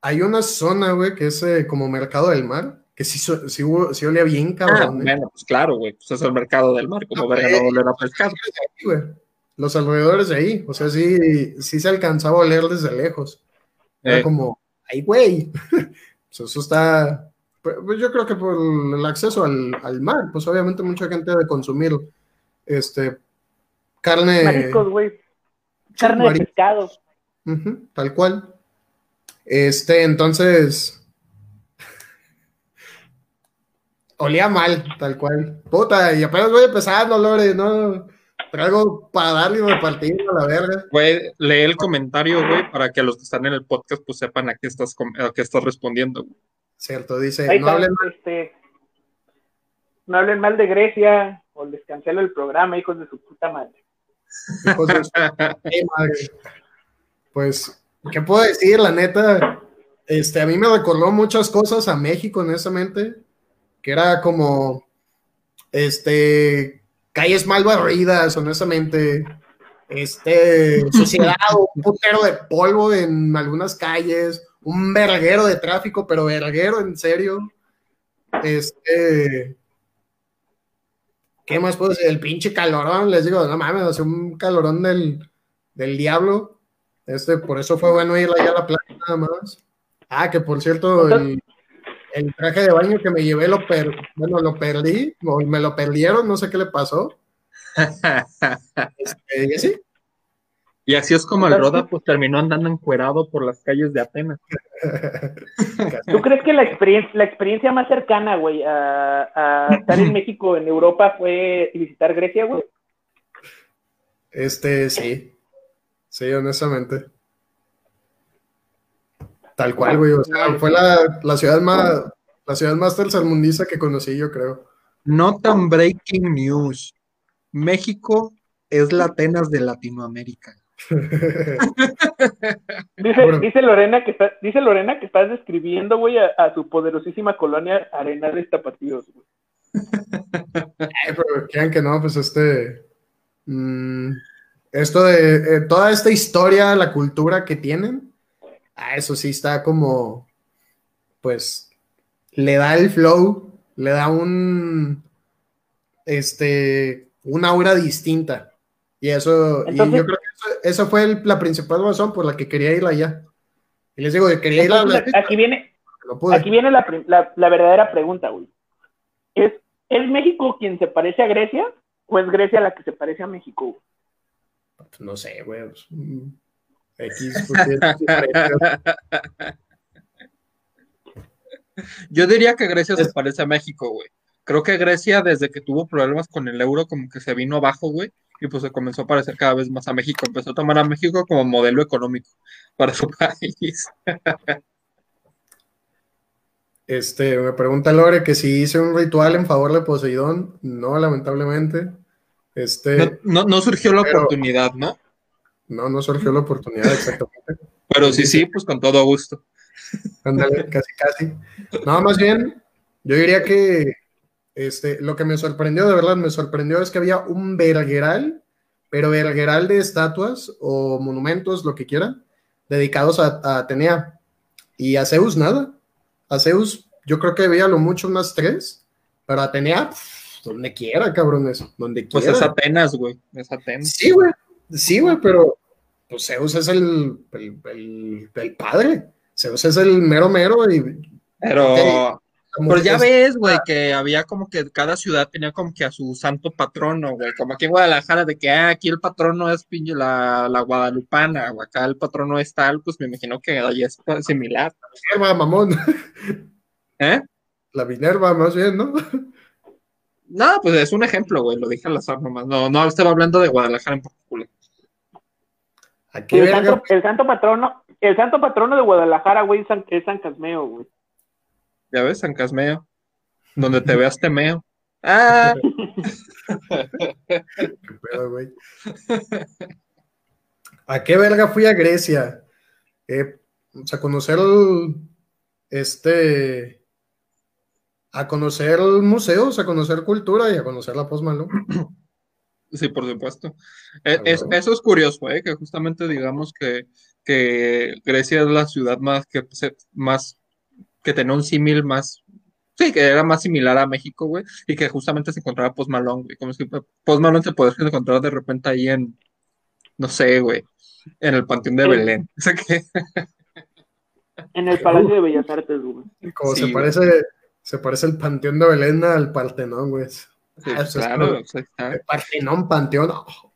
Hay una zona, güey, que es eh, como mercado del mar, que sí, sí, sí olía bien, cabrón. Ah, bueno, pues claro, güey, pues es el mercado del mar, como verga no oler a pescado. Los alrededores de ahí, o sea, sí, sí se alcanzaba a oler desde lejos. Era como, ay, güey, pues eso está, pues yo creo que por el acceso al, al mar, pues obviamente mucha gente debe consumir este carne. Mariscos, güey. Carne de pescado. tal cual. Este, entonces. Olía mal, tal cual. Puta, y apenas voy empezando, Lore, ¿no? Traigo para darle una partida a la verga. Güey, lee el comentario, güey, para que los que están en el podcast pues sepan a qué estás, a qué estás respondiendo. Cierto, dice, no hablen, mal. Este, no hablen mal de Grecia o les cancelo el programa, hijos de su puta madre. Hijos de su madre. Pues, ¿qué puedo decir? La neta, este, a mí me recordó muchas cosas a México, honestamente, que era como, este, calles mal barridas, honestamente, este, suciedad, un putero de polvo en algunas calles, un verguero de tráfico, pero verguero, en serio. Este. ¿Qué más puedo decir? El pinche calorón, les digo, no mames, hace un calorón del, del diablo. Este, por eso fue bueno ir allá a la playa nada más. Ah, que por cierto, el, el traje de baño que me llevé lo per, bueno, lo perdí, o me lo perdieron, no sé qué le pasó. Este, y así, y así es como el Roda pues terminó andando encuerado por las calles de Atenas. ¿Tú crees que la experiencia, la experiencia más cercana, güey, a, estar en México, en Europa, fue visitar Grecia, güey? Este, sí. Sí, honestamente. Tal cual, güey. O sea, fue la, la ciudad más, la ciudad más tercermundista que conocí, yo creo. No tan breaking news. México es la Atenas de Latinoamérica dice, Lorena que está, dice Lorena que estás describiendo, güey, a, su poderosísima colonia Arenales Tapatíos, güey. pero que no, pues este. Mm, esto de eh, toda esta historia, la cultura que tienen, a eso sí está como. Pues le da el flow, le da un. Este. Una aura distinta. Y eso, y yo creo que esa fue la principal razón por la que quería ir allá. Y les digo, quería ir a la Aquí viene, aquí viene la, la, verdadera pregunta, güey. ¿Es, ¿Es México quien se parece a Grecia o es Grecia la que se parece a México? No sé, güey. Pues, X, pues. Yo diría que Grecia se parece a México, güey. Creo que Grecia, desde que tuvo problemas con el euro, como que se vino abajo, güey, y pues se comenzó a parecer cada vez más a México. Empezó a tomar a México como modelo económico para su país. Este, me pregunta Lore que si hice un ritual en favor de Poseidón. No, lamentablemente. Este, No, no- no surgió la Pero- oportunidad, ¿no? No, no surgió la oportunidad exactamente. Pero sí, sí, pues con todo gusto. Ándale, casi, casi. No, más bien, yo diría que este, lo que me sorprendió, de verdad, me sorprendió es que había un vergueral, pero vergueral de estatuas o monumentos, lo que quieran, dedicados a, a Atenea. Y a Zeus, nada. A Zeus, yo creo que veía lo mucho unas tres, pero Atenea, pff, donde quiera, cabrones, donde Pues quiera. es Atenas, güey. Es Atenas. Sí, güey. Sí, güey, pero pues Zeus es el, el, el- el padre. Zeus es el mero mero y Pero, como pero ya es- ves, güey, que había como que cada ciudad tenía como que a su santo patrono, güey. Como aquí en Guadalajara, de que ah, aquí el patrono es pinche la, la guadalupana, o acá el patrono es tal, pues me imagino que ahí es similar. Minerva, mamón. ¿Eh? La Minerva, más bien, ¿no? No, pues es un ejemplo, güey, lo dije al azar nomás. No, no estaba hablando de Guadalajara en particular. ¿A qué El verga? santo, el santo patrono, el santo patrono de Guadalajara, güey, es San, es San Casmeo, güey. Ya ves, San Casmeo. Donde te veas temeo. Ah, ¿Qué pedo, güey? ¿A qué verga fui a Grecia? Eh, o sea, conocer el- este a conocer museos, a conocer cultura y a conocer la Post Malone. Sí, por supuesto. Ah, es- bueno. eso es curioso, ¿eh? Que justamente digamos que, que Grecia es la ciudad más que se- más que tenía un símil más, sí, que era más similar a México, güey, y que justamente se encontraba Post Malone, güey. Como si Post Malone se podría encontrar de repente ahí en, no sé, güey, en el Panteón de. Belén. O sea que, En el Palacio de Bellas Artes, güey. Como Sí, se güey. parece, se parece el Panteón de Belén al Partenón, güey. Sí, Ah, eso es claro, Partenón, Panteón. oh,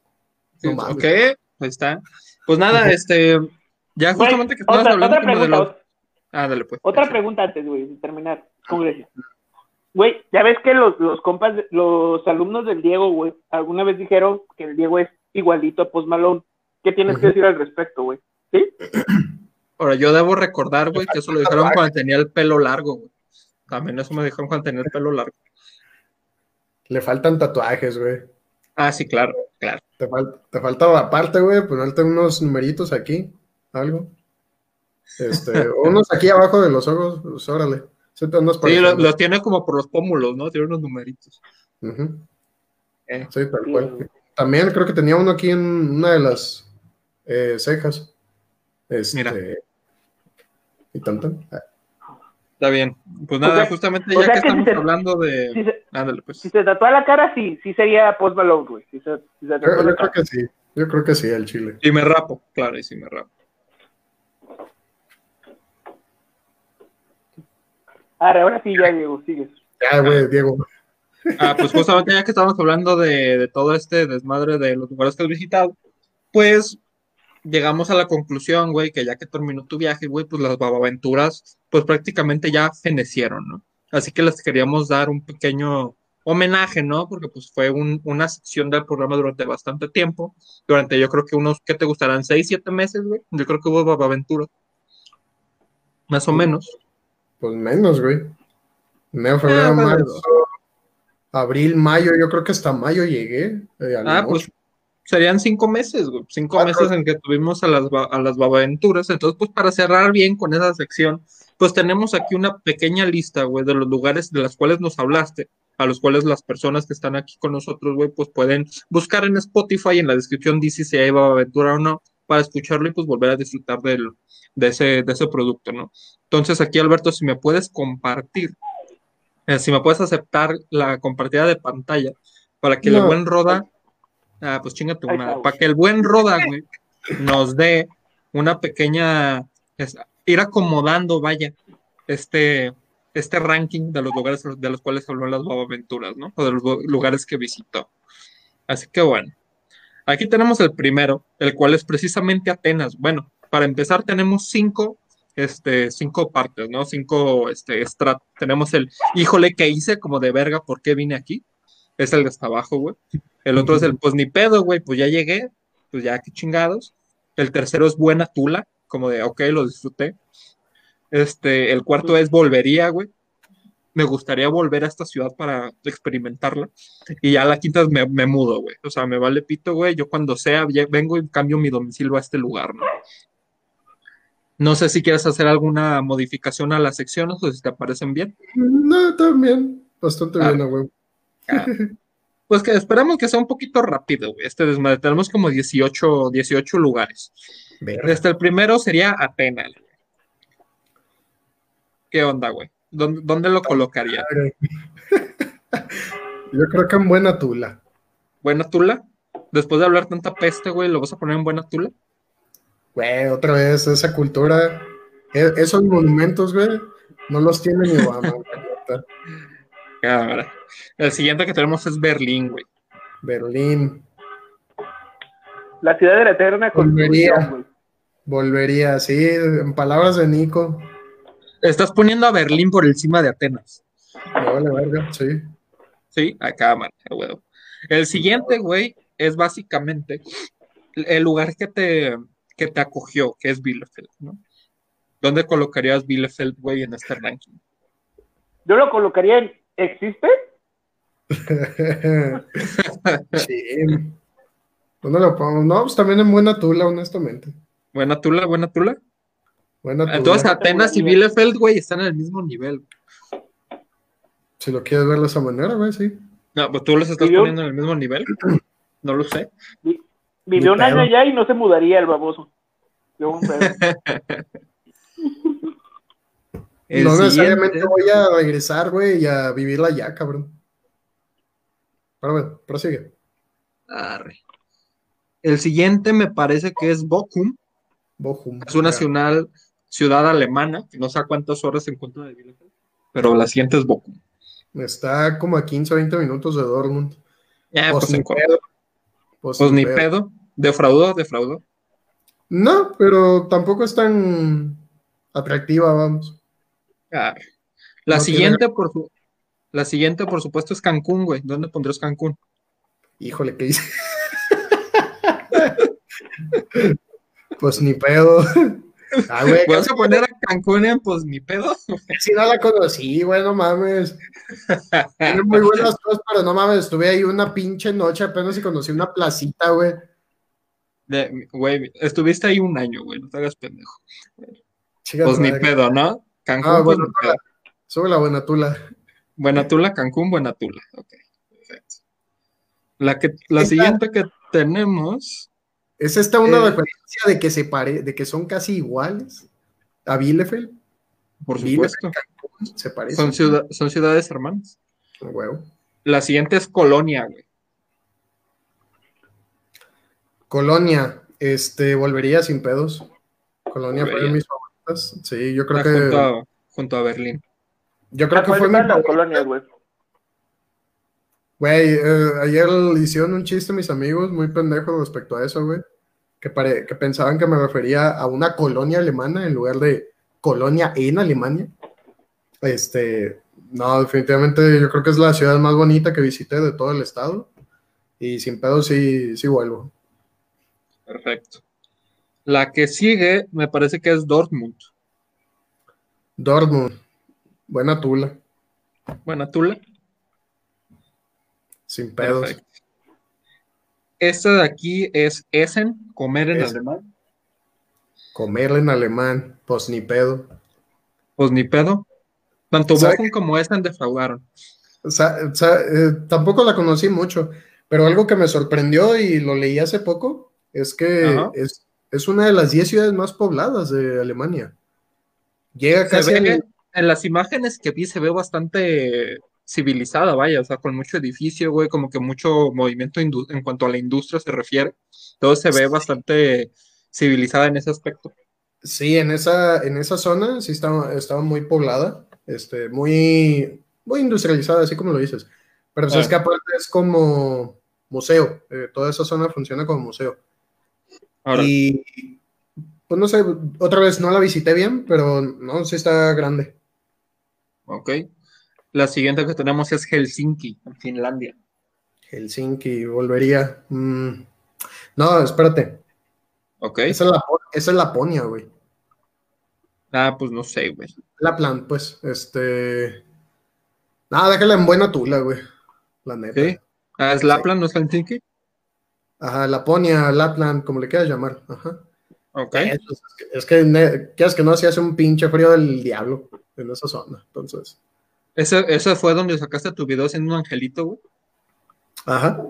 Sí, no mames. ok, ahí está. Pues nada, este, ya Güey, justamente que estabas otra, hablando otra de pregunta, los... Ah, dale pues. otra pregunta antes, güey, de terminar con Grecia. Güey, ya ves que los, los compas, de- los alumnos del Diego, güey, alguna vez dijeron que el Diego es igualito a Post Malone. ¿Qué tienes que decir al respecto, güey? ¿Sí? Ahora, yo debo recordar, güey, que eso lo dijeron cuando tenía el pelo largo, güey. También eso me dijeron cuando tenía el pelo largo. Le faltan tatuajes, güey. Ah, sí, claro, claro. Te, fal- te falta aparte, güey, ponerte unos numeritos aquí, algo. Este, unos aquí abajo de los ojos, pues órale. Sí, pareciendo. lo- los tiene como por los pómulos, ¿no? Tiene unos numeritos. Eh. Sí, tal cual. También creo que tenía uno aquí en una de las eh, cejas. Este, Mira. Y tan, tan. Está bien. Pues O nada, sea- justamente o ya sea que que si estamos se- hablando Si de... se, Ándale, pues. si se tatúa la cara, sí, sí sería Post Malone, güey. Si se, si se Yo, creo cara. que sí. Yo creo que sí, el chile. Y me rapo, claro, y sí me rapo. Ahora, ahora sí, ya, Diego, sigues. Ya, güey, Diego. Ah, pues justamente ya que estamos hablando de, de todo este desmadre de los lugares que has visitado, pues llegamos a la conclusión, güey, que ya que terminó tu viaje, güey, pues las babaventuras, pues prácticamente ya fenecieron, ¿no? Así que les queríamos dar un pequeño homenaje, ¿no? Porque pues fue un- una sección del programa durante bastante tiempo, durante yo creo que unos, ¿qué te gustarán? ¿Seis, siete meses, güey? Yo creo que hubo babaventuras. Más o menos. Pues menos, güey. Enero, febrero, Ah, marzo, abril, mayo. Yo creo que hasta mayo llegué. eh, Ah, pues serían cinco meses, güey. Cinco Cuatro. meses en que tuvimos a las, a las babaventuras. Entonces, pues para cerrar bien con esa sección, pues tenemos aquí una pequeña lista, güey, de los lugares de los cuales nos hablaste, a los cuales las personas que están aquí con nosotros, güey, pues pueden buscar en Spotify, en la descripción dice si hay babaventura o no, para escucharlo y pues volver a disfrutar del, de, ese, de ese producto, ¿no? Entonces, aquí, Alberto, si me puedes compartir, eh, si me puedes aceptar la compartida de pantalla para que el No. buen Roda Ah, pues chinga tu madre. Para que el buen Roda, güey, nos dé una pequeña. es- ir acomodando, vaya, este, este ranking de los lugares de los cuales habló las aventuras, ¿no? O de los lu- lugares que visitó. Así que bueno. Aquí tenemos el primero, el cual es precisamente Atenas. Bueno, para empezar tenemos cinco, este, cinco partes, ¿no? Cinco, este, estratos. Tenemos el, híjole, ¿qué hice? Como de verga, ¿por qué vine aquí? Es el de hasta abajo, güey. El otro es el, pues ni pedo, güey, pues ya llegué, pues ya qué chingados. El tercero es buena tula, como de, ok, lo disfruté. Este, el cuarto es volvería, güey. Me gustaría volver a esta ciudad para experimentarla. Y ya la quinta es me, me mudo, güey. O sea, me vale pito, güey. Yo cuando sea, ya vengo y cambio mi domicilio a este lugar, ¿no? No sé si quieres hacer alguna modificación a las secciones o si te parecen bien. No, también. Bastante Ah. bien, güey. Ah. Pues que esperamos que sea un poquito rápido, güey. Este desmadre. Tenemos como 18, 18 lugares. Verga. Este, el primero sería Atenas. ¿Qué onda, güey? ¿Dónde, dónde lo colocaría? Yo creo que en buena tula. ¿Buena tula? Después de hablar tanta peste, güey, ¿lo vas a poner en buena tula? Güey, otra vez, esa cultura. e- esos monumentos, güey, no los tiene ni Obama. La. Cámara. El siguiente que tenemos es Berlín, güey. Berlín. La ciudad de la eterna Volvería. güey. Volvería, sí, en palabras de Nico. Estás poniendo a Berlín por encima de Atenas. Me vale verga, sí. Sí, a cámara, huevo. El siguiente, güey, es básicamente el lugar que te, que te acogió, que es Bielefeld, ¿no? ¿Dónde colocarías Bielefeld, güey, en este ranking? Yo lo colocaría en ¿existe? sí. ¿Dónde lo pongo? No, pues también en buena tula, honestamente. Buena tula, buena tula. Buena tula. Entonces Atenas y Bielefeld, güey, están en el mismo nivel. Si lo quieres ver de esa manera, güey, sí. No, pues tú los estás ¿Y yo? poniendo en el mismo nivel. No lo sé. Vi- Vivió un año allá y no se mudaría el baboso. Yo un. El no siguiente- necesariamente voy a regresar, güey, y a vivirla allá, cabrón. Pero bueno, prosigue. Arre. El siguiente me parece que es Bochum. Bochum. Es una Ya. ciudad, ciudad alemana, que no sé a cuántas horas se encuentra de Bielefeld, pero la siguiente es Bochum. Está como a 15 o 20 minutos de Dortmund. Ya, Pues pues, ni pedo. Pues pues ni ni pedo. pedo. Defraudó, defraudó. No, pero tampoco es tan atractiva, vamos. La No tiene- siguiente, por su- la siguiente, por supuesto, es Cancún, güey. ¿Dónde pondrías Cancún? Híjole, ¿qué hice? pues ni pedo. Ah, güey, ¿Vas a poner a Cancún en pues ni pedo? si no la conocí, güey, no mames. Tiene muy buenas cosas, pero no mames, estuve ahí una pinche noche apenas y conocí una placita, güey. De- Güey, estuviste ahí un año, güey. No te hagas pendejo. Chica Pues ni madre. pedo, ¿no? Cancún, Ah, pues bueno, ni pedo. Sube la buena tula. Buena tula, Cancún, buena tula. Ok, perfecto. La, que, la Esta- siguiente que tenemos, ¿Es esta una Eh. referencia de que se pare, de que son casi iguales a Bielefeld? por Bielefeld, supuesto, Cancún, se parecen. son, ciudad- son ciudades hermanas. Huevo. La siguiente es Colonia, güey. Colonia, este, volvería sin pedos. Colonia fue de Favoritas. Sí, yo creo Está junto, que, a, junto a Berlín. yo creo ¿A que fue las favorita. colonias, güey? Güey, eh, ayer hicieron un chiste a mis amigos muy pendejo respecto a eso, güey. Que, pare- que pensaban que me refería a una colonia alemana en lugar de colonia en Alemania. Este, no, definitivamente yo creo que es la ciudad más bonita que visité de todo el estado. Y sin pedo sí, sí vuelvo. Perfecto. La que sigue me parece que es Dortmund. Dortmund, buena tula, Buena tula. sin pedos. Perfecto. Esta de aquí es Essen, comer en Essen. alemán. Comer en alemán, pues ni pedo. Pues ni pedo. Tanto ¿Sabe Bochum como Essen defraudaron. O sea, o sea, eh, tampoco la conocí mucho, pero algo que me sorprendió y lo leí hace poco es que es, es una de las 10 ciudades más pobladas de Alemania. Llega Se casi ve, en las imágenes que vi se ve bastante civilizada, vaya, o sea, con mucho edificio, güey, como que mucho movimiento en cuanto a la industria se refiere. Todo se ve bastante civilizada en ese aspecto. Sí, en esa, en esa zona sí estaba, estaba muy poblada, este, muy, muy industrializada, así como lo dices. Pero Ah. es que aparte es como museo, eh, toda esa zona funciona como museo. Ahora, Y pues no sé, otra vez no la visité bien, pero no, sí está grande. Ok. La siguiente que tenemos es Helsinki, en Finlandia. Helsinki, volvería. Mm, No, espérate. Ok. Esa es, la, esa es Laponia, güey. Ah, pues no sé, güey. Lapland, pues, este. Nada, déjala en buena tula, güey. La neta. Ah, ¿es Lapland, no es Helsinki? Ajá, Laponia, Lapland, como le quieras llamar. Ajá. Ok. Es, es que, quieras que no, se hace un pinche frío del diablo en esa zona. Entonces, Ese, ese fue donde sacaste tu video siendo un angelito, güey. ajá.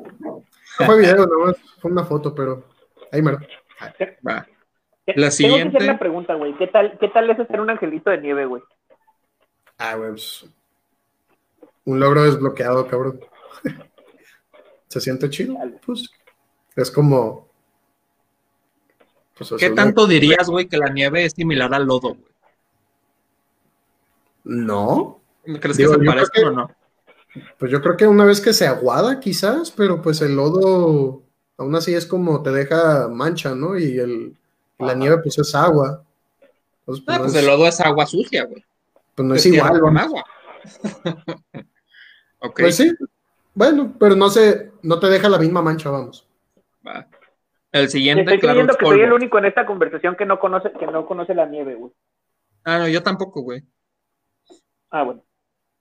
No fue video, nomás fue una foto, pero ahí mero. Va. La Tengo que siguiente. hacer la pregunta, güey. ¿Qué tal, ¿Qué tal es hacer un angelito de nieve, güey? Ah, güey, pues, un logro desbloqueado, cabrón. ¿Se siente chido? Pues es como. pues, ¿Qué tanto dirías, güey, que la nieve es similar al lodo, güey? No, ¿Crees Digo, que se parezcan o no? pues yo creo que una vez que se aguada, quizás, pero pues el lodo aún así es como te deja mancha, ¿no? Y el, la nieve, pues es agua. Pues, Ah, no pues es, el lodo es agua sucia, güey. pues no es igual, con agua. Pues sí, bueno, pero no se, no te deja la misma mancha, vamos. Va. El siguiente, estoy claro, creyendo es que soy el único en esta conversación que no conoce, que no conoce la nieve, güey. Ah, no, yo tampoco, güey. Ah, bueno.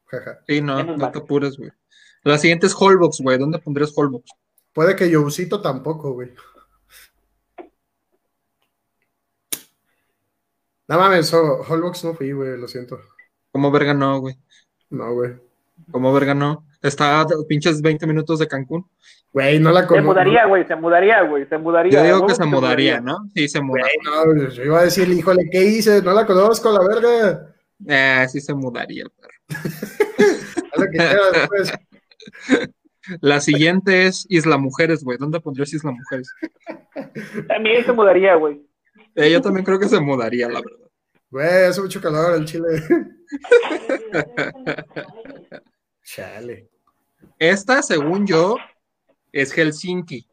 Jaja. Sí, no, no te apures, güey. La siguiente es Holbox, güey. ¿Dónde pondrías Holbox? Puede que Jousito tampoco, güey. No mames, Ho- Holbox no fui, güey, lo siento. ¿Cómo verga no, güey? No, güey. ¿Cómo verga no? Está a pinches 20 minutos de Cancún. Güey, no la Se conozco. mudaría, güey. Se mudaría, güey. Se mudaría. Yo digo que se mudaría, ¿no? Sí, se muda. Güey, no, yo iba a decir, híjole, ¿qué hice? No la conozco, la verga. Eh, sí se mudaría el perro. Lo que quieras, pues. La siguiente es Isla Mujeres, güey. ¿Dónde pondrías Isla Mujeres? También se mudaría, güey. Eh, yo también creo que se mudaría, la verdad. Güey, hace mucho calor en Chile. Chale. Esta, según yo, es Helsinki.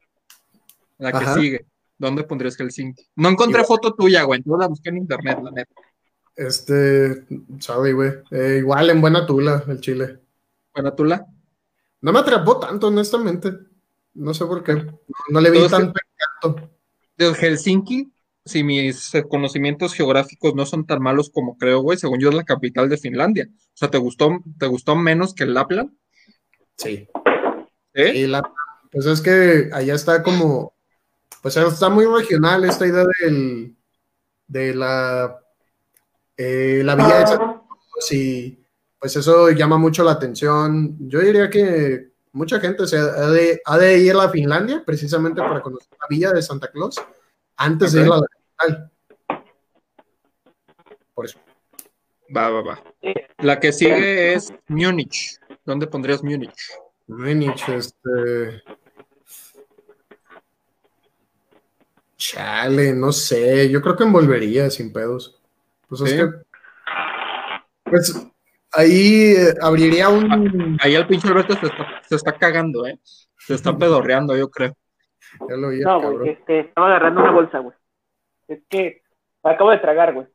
La que Ajá. sigue. ¿Dónde pondrías Helsinki? No encontré Igual. foto tuya, güey. Yo la busqué en internet, la neta. Este, sabe, güey. Eh, igual en buena tula, el Chile. Bueno, tú la. No me atrapó tanto, honestamente. No sé por qué. No, no le vi tanto encanto. De Helsinki, si mis eh, conocimientos geográficos no son tan malos como creo, güey, según yo es la capital de Finlandia. O sea, ¿te gustó, te gustó menos que Lapland? Sí. ¿Eh? Y la- pues es que allá está como, pues está muy regional esta idea del, de la, eh, la villa de Carlos y pues eso llama mucho la atención. Yo diría que mucha gente se ha de, ha de ir a Finlandia precisamente para conocer la villa de Santa Claus antes de ir a la Por eso. Va, va, va. La que sigue es Múnich. ¿Dónde pondrías Múnich? Múnich, este. Chale, no sé. Yo creo que envolvería sin pedos. Pues es que. Pues ahí eh, abriría un. Ahí el pinche Alberto se está, se está cagando, ¿eh? Se está pedorreando, yo creo. Ya lo vi, No, cabrón. güey. Este, estaba agarrando una bolsa, güey. Es que me acabo de tragar, güey.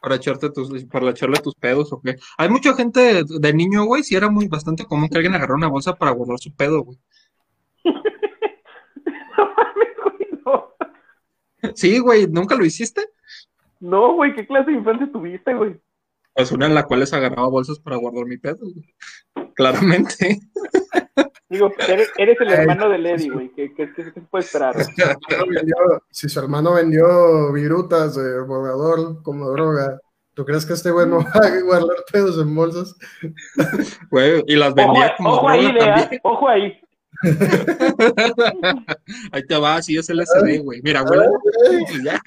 Para echarte tus, para echarle tus pedos o qué. Hay mucha gente de niño, güey, sí era muy bastante común que alguien agarrara una bolsa para guardar su pedo, güey. No mames, güey, no. Sí, güey, ¿nunca lo hiciste? No, güey, ¿qué clase de infancia tuviste, güey? Pues una en la cual les agarraba bolsas para guardar mi pedo, güey. Claramente. Digo, eres, eres el Ay, hermano de Lady, güey. ¿Qué, qué, qué, qué se puede esperar? Si su hermano vendió- si su hermano vendió virutas de borrador como droga, ¿tú crees que este güey no va a guardar pedos en bolsas? Güey, y las Ojo, vendía como ojo ahí, droga Lea. también. Ojo ahí. Ahí te va, así es el SD, güey. Mira, güey. Ya.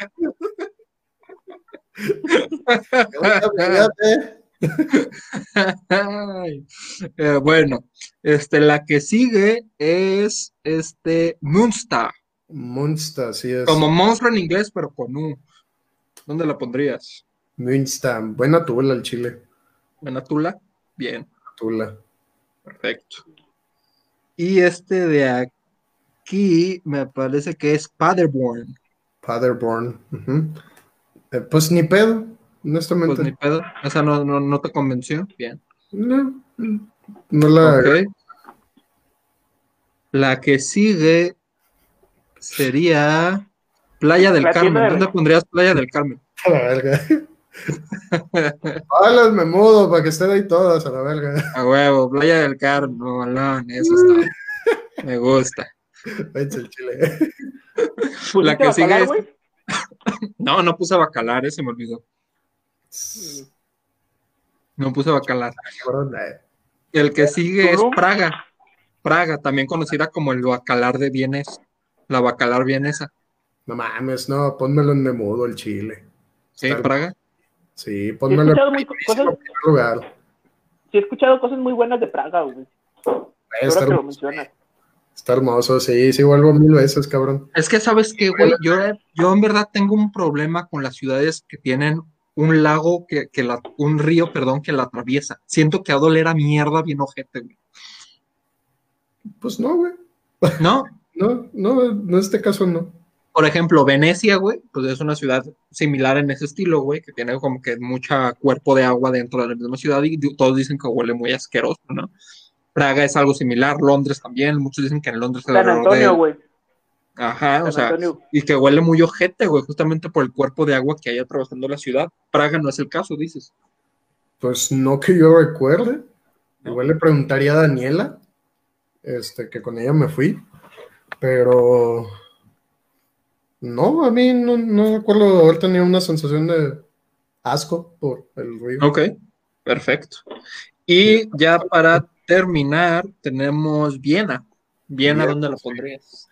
Eh, bueno, este, la que sigue es este Munster. Munster, así es. Como monstruo en inglés, pero con U. ¿Dónde la pondrías? Munster, buena tula el chile. ¿Benatula? Bien, Tula. perfecto. Y este de aquí me parece que es Paderborn. Paderborn. Eh, pues ni pedo, honestamente. Pues ni pedo. Esa no, no, no te convenció. Bien. No, no la. La que sigue sería Playa del La Carmen. de- ¿Dónde pondrías Playa del Carmen? A la verga. Ah, las me mudo para que estén ahí todas a la verga. A huevo, Playa del Carmen, mamalón, eso está. Me gusta. El chile. ¿Pusiste La que sigue bacalar, es-? No, no puse bacalar, eh, se me olvidó. No puse bacalar. Cabrón, eh. El que sigue es. Praga. Praga, también conocida como el bacalar de bienes. La bacalar vienesa. No mames, no, pónmelo en me mudo el chile. Sí, Está- Praga. Sí, He pónmelo escuchado, en muy, cosas, lugar. sí he escuchado cosas muy buenas de Praga, güey. Está, que hermoso, está hermoso, sí, sí vuelvo mil veces, cabrón. Es que, ¿sabes qué, güey? Yo, yo en verdad tengo un problema con las ciudades que tienen un lago, que, que la, un río, perdón, que la atraviesa. Siento que a doler a mierda bien ojete, güey. Pues no, güey. ¿No? No, no, en este caso no. Por ejemplo, Venecia, güey, pues es una ciudad similar en ese estilo, güey, que tiene como que mucha cuerpo de agua dentro de la misma ciudad y todos dicen que huele muy asqueroso, ¿no? Praga es algo similar, Londres también, muchos dicen que en Londres San Antonio, güey. Ajá, o sea, Antonio. y que huele muy ojete, güey, justamente por el cuerpo de agua que hay atravesando la ciudad. Praga no es el caso, dices. Pues no que yo recuerde. No. Igual le preguntaría a Daniela, este, que con ella me fui, pero no, a mí no, no recuerdo haber tenido una sensación de asco por el río. Ok, perfecto. Y ya para terminar, tenemos Viena. Viena, Viena, ¿dónde lo sí. pondrías?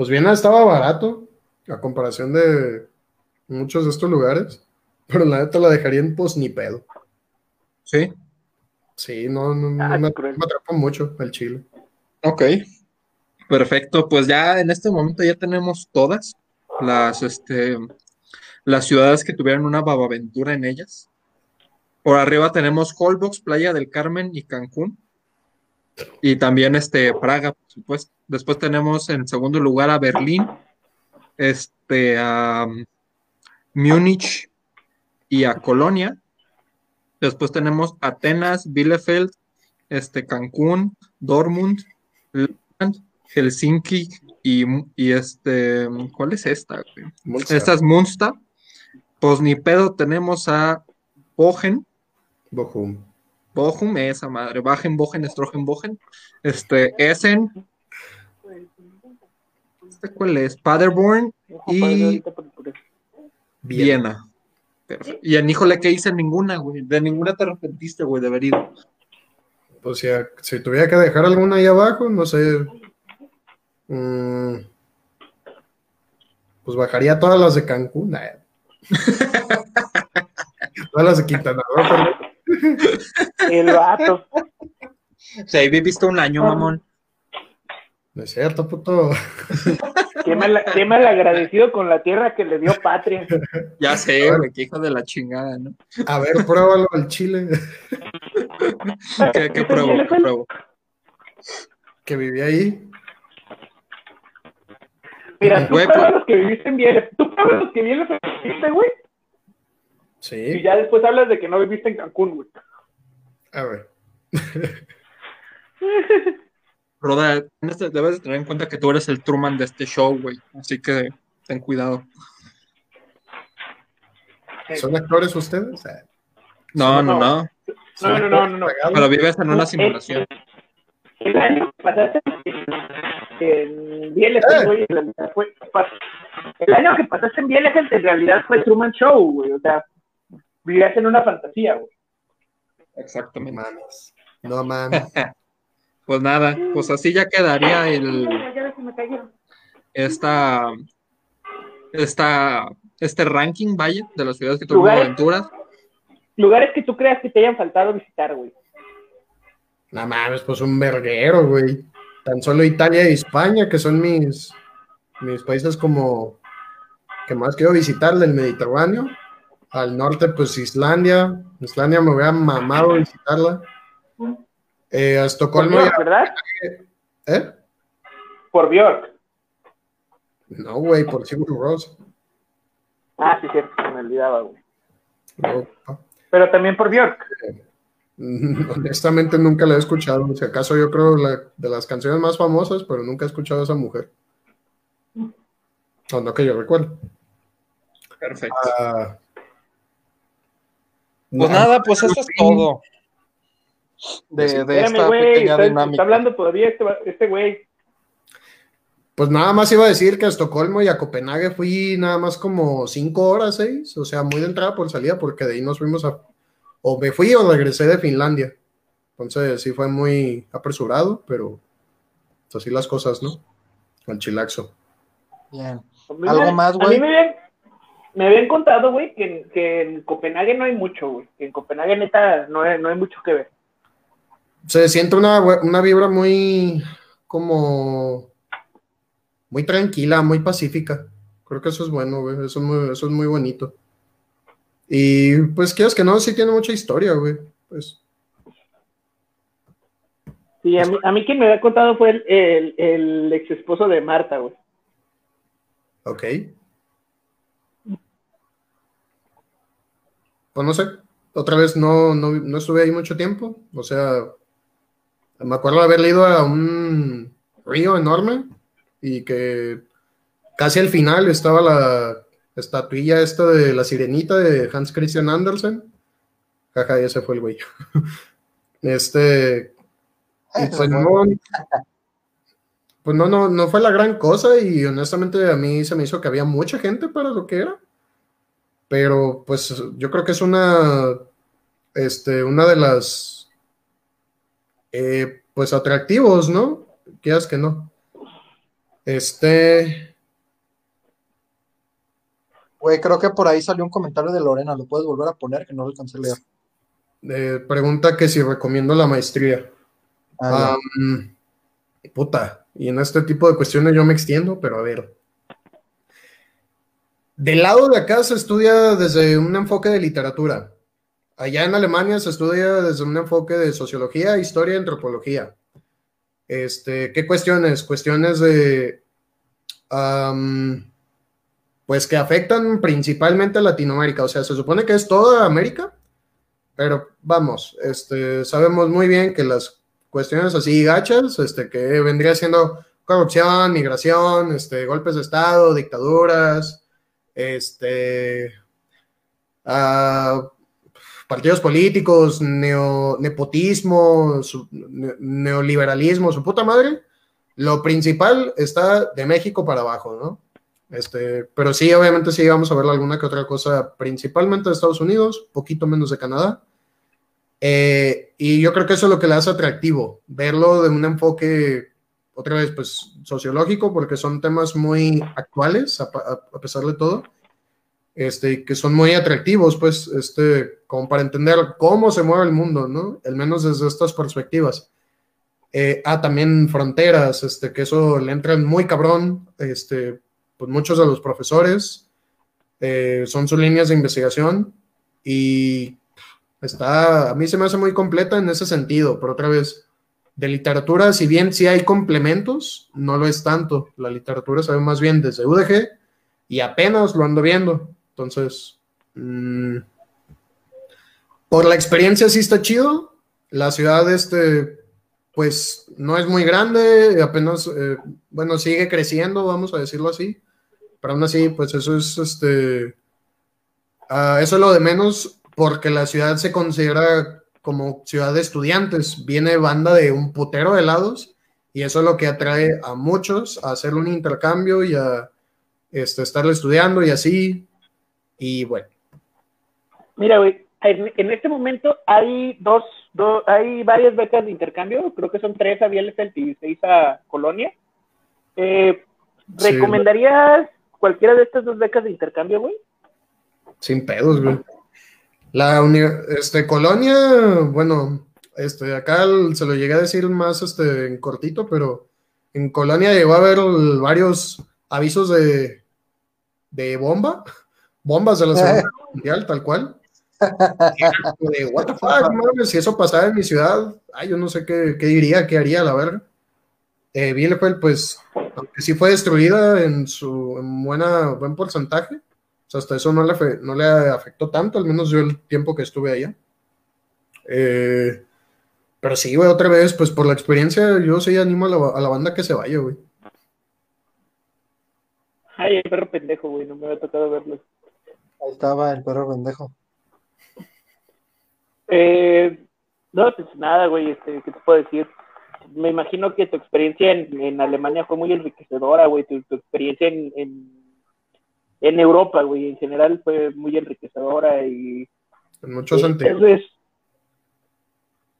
Pues Viena estaba barato a comparación de muchos de estos lugares, pero la neta la dejaría en pues ni pedo. Sí, Sí, no, no, no Ah, me, me atrapó mucho el chile. ok. Perfecto, pues ya en este momento ya tenemos todas las, este, las ciudades que tuvieron una babaventura en ellas. Por arriba tenemos Holbox, Playa del Carmen y Cancún. Y también este, Praga, por supuesto. Después tenemos en segundo lugar a Berlín, este, a um, Múnich y a Colonia. Después tenemos Atenas, Bielefeld, este, Cancún, Dortmund, Helsinki y, y este, ¿cuál es esta? Munster, Esta es Munster. Pues ni pedo tenemos a Bogen, Bochum. Bochum, esa madre, Bajen, Bogen, Strogen, Bogen, este, Essen, ¿este cuál es? Paderborn, Y-. Viena. Y en híjole, ¿qué hice? Ninguna, güey. De ninguna te arrepentiste, güey, de haber ido. Pues si, si tuviera que dejar alguna ahí abajo, no sé. mm, pues bajaría todas las de Cancún. nah. todas las de Quintana Roo. El vato. O sea, ahí viviste un año, mamón. No es cierto, puto. Qué mal, qué mal agradecido con la tierra que le dio patria. Ya sé, güey, qué hijo de la chingada, ¿no? A ver, pruébalo al chile. ¿Qué, qué pruebo? ¿Qué pruebo? Que vivía ahí. Mira, tú Güey, pues- los que viviste en Bielefeld. Tú pruebas los que Bielefeld viviste, güey. Y Sí. ya después hablas de que no viviste en Cancún, güey. A ver. Roda, debes de tener en cuenta que tú eres el Truman de este show, güey. Así que ten cuidado. ¿Son actores ustedes? Ah, No, no, no. No, no, no, no, no. Pero vives en una simulación. El año que pasaste en Bielefeld, Eh. güey, en realidad fue. El año que pasaste en Bielefeld, en realidad fue Truman Show, güey. O sea, vivías en una fantasía, güey. Exactamente. Mames. No mames. Pues nada, pues así ya quedaría el, esta, esta, este ranking, vaya, de las ciudades que tuvieron Lugares. aventuras. Lugares que tú creas que te hayan faltado visitar, güey. No mames, pues un verguero, güey. Tan solo Italia y España, que son mis, mis países como que más quiero visitar del Mediterráneo. Al norte, pues Islandia. Islandia me hubiera mamado visitarla. Eh, a Por Estocolmo Bjork, ya- ¿verdad? ¿Eh? Por Bjork. No, güey, por Sigur Rós. Ah, sí, cierto, se me olvidaba, güey. Pero también por Bjork. Honestamente nunca la he escuchado. Si acaso yo creo la, de las canciones más famosas, pero nunca he escuchado a esa mujer. O no que yo recuerdo. Perfecto. Ah, Pues no, nada, pues eso es todo. de, de Espérame, esta pequeña está, dinámica. está hablando todavía este, este güey. Pues nada más iba a decir que a Estocolmo y a Copenhague fui nada más como cinco horas, seis, o sea, muy de entrada por salida, porque de ahí nos fuimos a, o me fui o regresé de Finlandia. Entonces sí fue muy apresurado, pero pues así las cosas, ¿no? Al chilaxo. Bien. A ¿Algo más, A güey? mí me habían, me habían contado, güey, que, en- que en Copenhague no hay mucho, güey. Que en Copenhague, neta, no hay, no hay mucho que ver. Se siente una, una vibra muy como muy tranquila, muy pacífica. Creo que eso es bueno, güey. Eso es muy, eso es muy bonito. Y pues quieras que no, sí tiene mucha historia, güey. Pues Sí, a mí, a mí quien me había contado fue el, el, el ex esposo de Marta, güey. Ok. Pues no sé. Otra vez no, no, no estuve ahí mucho tiempo. O sea, me acuerdo de haber ido a un río enorme y que casi al final estaba la estatuilla esta de la sirenita de Hans Christian Andersen. Jaja, ese fue el güey. Este, pues no, pues no, no, no fue la gran cosa y honestamente a mí se me hizo que había mucha gente para lo que era. Pero pues yo creo que es una, este, una de las, eh, pues atractivos, ¿no? Quieras que no. Este, Güey, creo que por ahí salió un comentario de Lorena. ¿Lo puedes volver a poner? Que no lo alcancé a leer. eh, pregunta que si recomiendo la maestría. Ah, puta, y en este tipo de cuestiones yo me extiendo, pero a ver. Del lado de acá se estudia desde un enfoque de literatura. Allá en Alemania se estudia desde un enfoque de sociología, historia antropología. Este, ¿qué cuestiones? Cuestiones de, am, pues que afectan principalmente a Latinoamérica. O sea, se supone que es toda América, pero vamos, este, sabemos muy bien que las cuestiones así gachas, este, que vendría siendo corrupción, migración, este, golpes de Estado, dictaduras, este, partidos políticos, neo- nepotismo, neoliberalismo, su puta madre, lo principal está de México para abajo, ¿no? Este, pero sí, obviamente sí vamos a ver alguna que otra cosa, principalmente de Estados Unidos, poquito menos de Canadá. Eh, y yo creo que eso es lo que le hace atractivo, verlo de un enfoque, otra vez, pues sociológico, porque son temas muy actuales, a, pesar de todo, este, que son muy atractivos, pues, este, como para entender cómo se mueve el mundo, ¿no? Al menos desde estas perspectivas. Eh, ah, también fronteras, este, que eso le entran muy cabrón, este, pues muchos de los profesores eh, son sus líneas de investigación y está, a mí se me hace muy completa en ese sentido, pero otra vez, de literatura, si bien sí hay complementos, no lo es tanto. La literatura se ve más bien desde UDG y apenas lo ando viendo. Entonces, mm, por la experiencia sí está chido. La ciudad, este, pues no es muy grande, apenas, eh, bueno, sigue creciendo, vamos a decirlo así. Pero aún así, pues eso es, este, ah, eso es lo de menos porque la ciudad se considera como ciudad de estudiantes. Viene banda de un putero de lados y eso es lo que atrae a muchos a hacer un intercambio y a este, estar estudiando y así. Y bueno, Mira, güey, en, este momento hay dos, dos, hay varias becas de intercambio, creo que son tres a Bielefeld y seis a Colonia. Eh, Sí. ¿Recomendarías cualquiera de estas dos becas de intercambio, güey? sin pedos, güey. La este, colonia, bueno, este, acá se lo llegué a decir más este, en cortito, pero en Colonia llegó a haber varios avisos de, de bomba, bombas de la Segunda Guerra Mundial, tal cual. De, what the fuck, mames, si eso pasaba en mi ciudad, ay, yo no sé qué, qué diría, qué haría, la verga. Eh, Bielefeld, pues, aunque sí fue destruida en su en buena, buen porcentaje, O sea, hasta eso no le, no le afectó tanto, al menos yo el tiempo que estuve allá. Eh, pero sí, güey, otra vez, pues por la experiencia, yo sí animo a la, a la banda que se vaya, güey. Ay, el perro pendejo, güey, no me había tocado verlo. Ahí estaba el perro pendejo. Eh, no, pues nada, güey, este, ¿qué te puedo decir? Me imagino que tu experiencia en, en Alemania fue muy enriquecedora, güey, tu, tu experiencia en, en, en Europa, güey, en general fue muy enriquecedora y En muchos Sí, sentidos. es.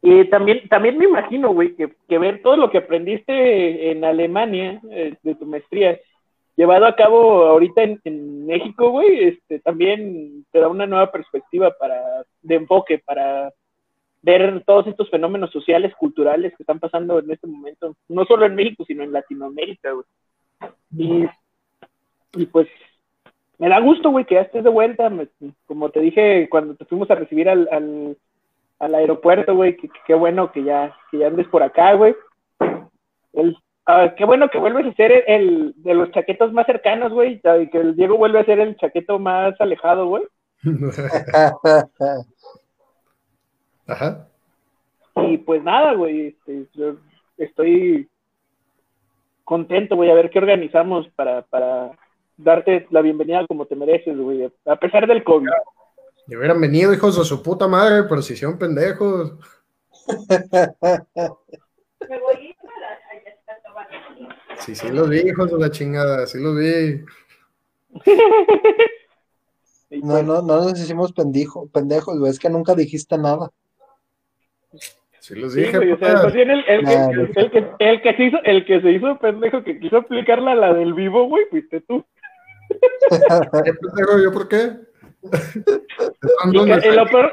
Y también, también me imagino, güey, que, que ver todo lo que aprendiste en Alemania, eh, de tu maestría, llevado a cabo ahorita en, en México, güey, este, también te da una nueva perspectiva para, de enfoque para ver todos estos fenómenos sociales, culturales que están pasando en este momento, no solo en México, sino en Latinoamérica, güey. Y, y pues me da gusto, güey, que ya estés de vuelta. me- como te dije cuando te fuimos a recibir al, al, al aeropuerto, güey, qué bueno que ya, que ya andes por acá, güey. El- ah, qué bueno que vuelves a ser el, el de los chaquetos más cercanos, güey, que el Diego vuelve a ser el chaqueto más alejado, güey. Ajá. Y pues nada, güey, este, yo estoy contento, güey, a ver qué organizamos para, para darte la bienvenida como te mereces, güey, a pesar del COVID. Y hubieran venido, hijos de su puta madre, pero si hicieron pendejos. Sí, sí los vi, hijos de la chingada, sí los vi. No, no, no nos hicimos pendijo, pendejos, güey. Es que nunca dijiste nada. Sí los dije, el, que, se hizo, el que se hizo pendejo, que quiso aplicarla a la del vivo, güey, fuiste tú. ¿Qué pendejo, ¿Yo por qué? Y ca- y lo, peor,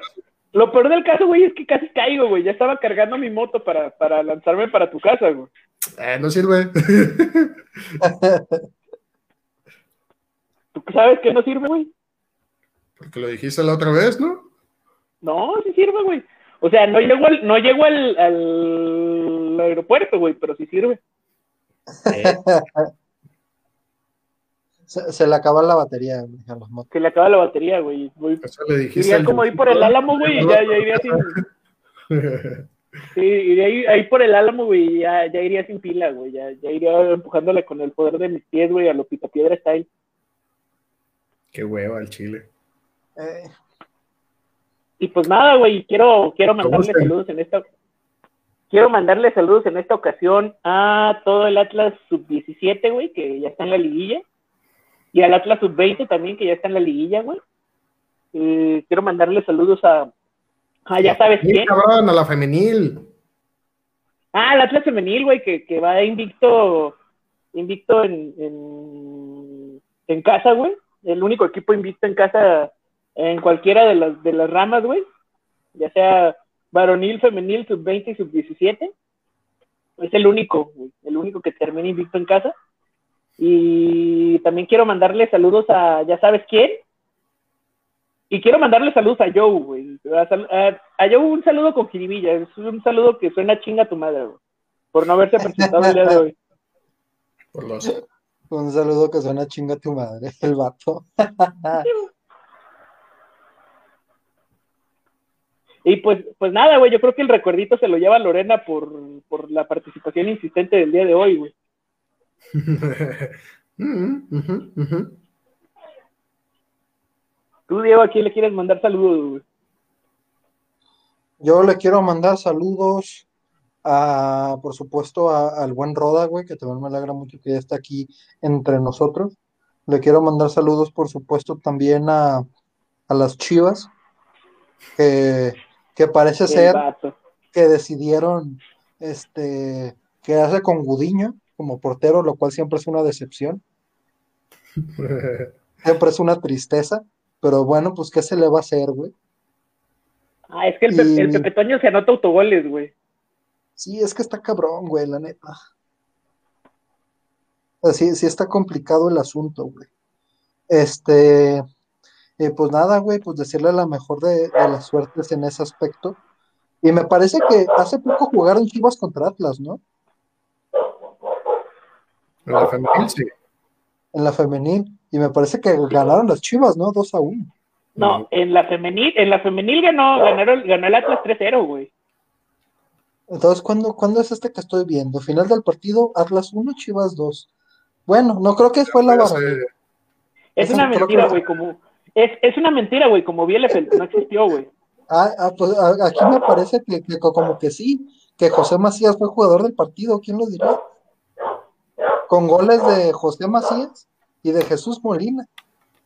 lo peor del caso, güey, es que casi caigo, güey. Ya estaba cargando mi moto para, para lanzarme para tu casa, güey. Eh, no sirve. ¿Tú sabes que no sirve, güey? Porque lo dijiste la otra vez, ¿no? No, sí sirve, güey. O sea, no llego al, no llego al, al aeropuerto, güey, pero sí sirve. Se, se le acaba la batería güey, a las motos. Se le acaba la batería, güey. Voy- Eso le dijiste. Iría como ahí por el álamo, güey, y ya, ya iría sin. Sí, iría ahí, ahí por el álamo, güey, y ya, ya iría sin pila, güey. Ya, ya iría empujándole con el poder de mis pies, güey, a lo piedra style. Qué hueva el chile. Eh, Y pues nada, güey, quiero, quiero mandarle saludos en esta. Quiero mandarle saludos en esta ocasión a todo el Atlas Sub-17, güey, que ya está en la liguilla. Y al Atlas Sub-20 también, que ya está en la liguilla, güey. Eh, quiero mandarle saludos a. Ah, ya sabes quién. cabrón, a la femenil. Ah, el Atlas Femenil, güey, que, que va invicto. Invicto en, en, en casa, güey. El único equipo invicto en casa en cualquiera de las, de las ramas, güey. Ya sea varonil, femenil, sub-20 y sub-17. Es el único, güey, el único que termina invicto en casa. Y también quiero mandarle saludos a, ya sabes quién. Y quiero mandarle saludos a Joe, güey. A, sal- a- a Joe un saludo con jiribilla. Es un saludo que suena chinga a tu madre, güey. Por no haberse presentado el día de hoy. Por los... un saludo que suena chinga a tu madre, el vato. Y pues, pues nada, güey, yo creo que el recuerdito se lo lleva Lorena por, por la participación insistente del día de hoy, güey. Mm. Tú, Diego, ¿a quién le quieres mandar saludos? Yo le quiero mandar saludos a, por supuesto, a- al buen Roda, güey, que también me alegra mucho que ya está aquí entre nosotros. Le quiero mandar saludos, por supuesto, también a, a las Chivas, que, que parece El ser vato. que decidieron este, quedarse con Gudiño como portero, lo cual siempre es una decepción, siempre es una tristeza, pero bueno, pues ¿qué se le va a hacer, güey? Ah, es que el, Pe- Y- el Pepe Toño se anota autogoles, güey. Sí, es que está cabrón, güey, la neta. Así, sí está complicado el asunto, güey. Este, eh, pues nada, güey, pues decirle la mejor de, de las suertes en ese aspecto. Y me parece que hace poco jugaron Chivas contra Atlas, ¿no? En la femenil, sí. En la femenil. Y me parece que ganaron las Chivas, ¿no? 2 a 1. No, en la femenil, en la femenil ganó, ganaron, ganó el Atlas 3-0, güey. Entonces, ¿cuándo, ¿cuándo es este que estoy viendo? Final del partido, Atlas 1, Chivas 2. Bueno, no creo que fue la barra. Es Eso una mentira, güey, como... Es, es una mentira, güey, como Bielefeld, no existió, güey. Ah, ah, pues a- aquí me parece que, que co- como que sí, que José Macías fue jugador del partido, ¿quién lo diría? Con goles de José Macías y de Jesús Molina,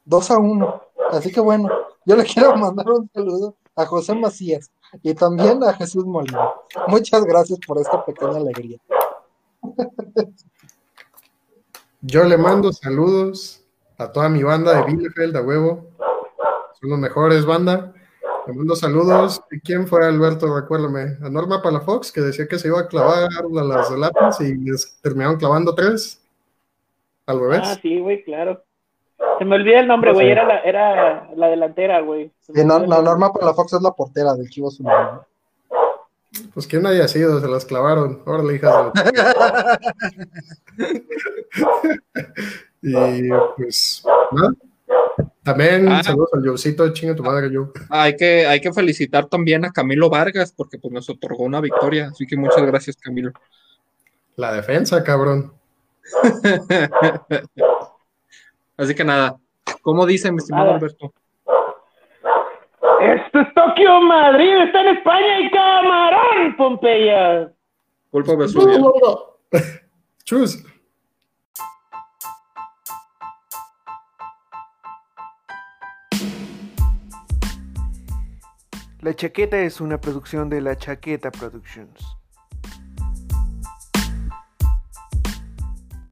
2 a 1. Así que bueno, yo le quiero mandar un saludo a José Macías y también a Jesús Molina. Muchas gracias por esta pequeña alegría. Yo le mando saludos a toda mi banda de Bielefeld, a huevo. Son los mejores, banda. Le mando saludos. ¿Y quién fue Alberto? Recuérdame. A Norma Palafox, que decía que se iba a clavar a las de lápiz y les terminaron clavando tres. Al revés. Ah, sí, güey, claro. Se me olvida el nombre, güey, era la, era la delantera, güey. Y no, no. Norma Palafox es la portera del Chivas Unido. Pues quién haya sido, se las clavaron. Órale, hijas de la- Y pues, nada. También Ah. saludos al Josito, chinga tu madre, yo. Hay que, hay que felicitar también a Camilo Vargas porque pues, nos otorgó una victoria. Así que muchas gracias, Camilo. La defensa, cabrón. Así que nada, ¿cómo dice mi estimado Nada. Alberto? Esto es Tokio, Madrid, está en España y camarón, Pompeya. Pulpo Vesubio. Chus. La Chaqueta es una producción de La Chaqueta Productions.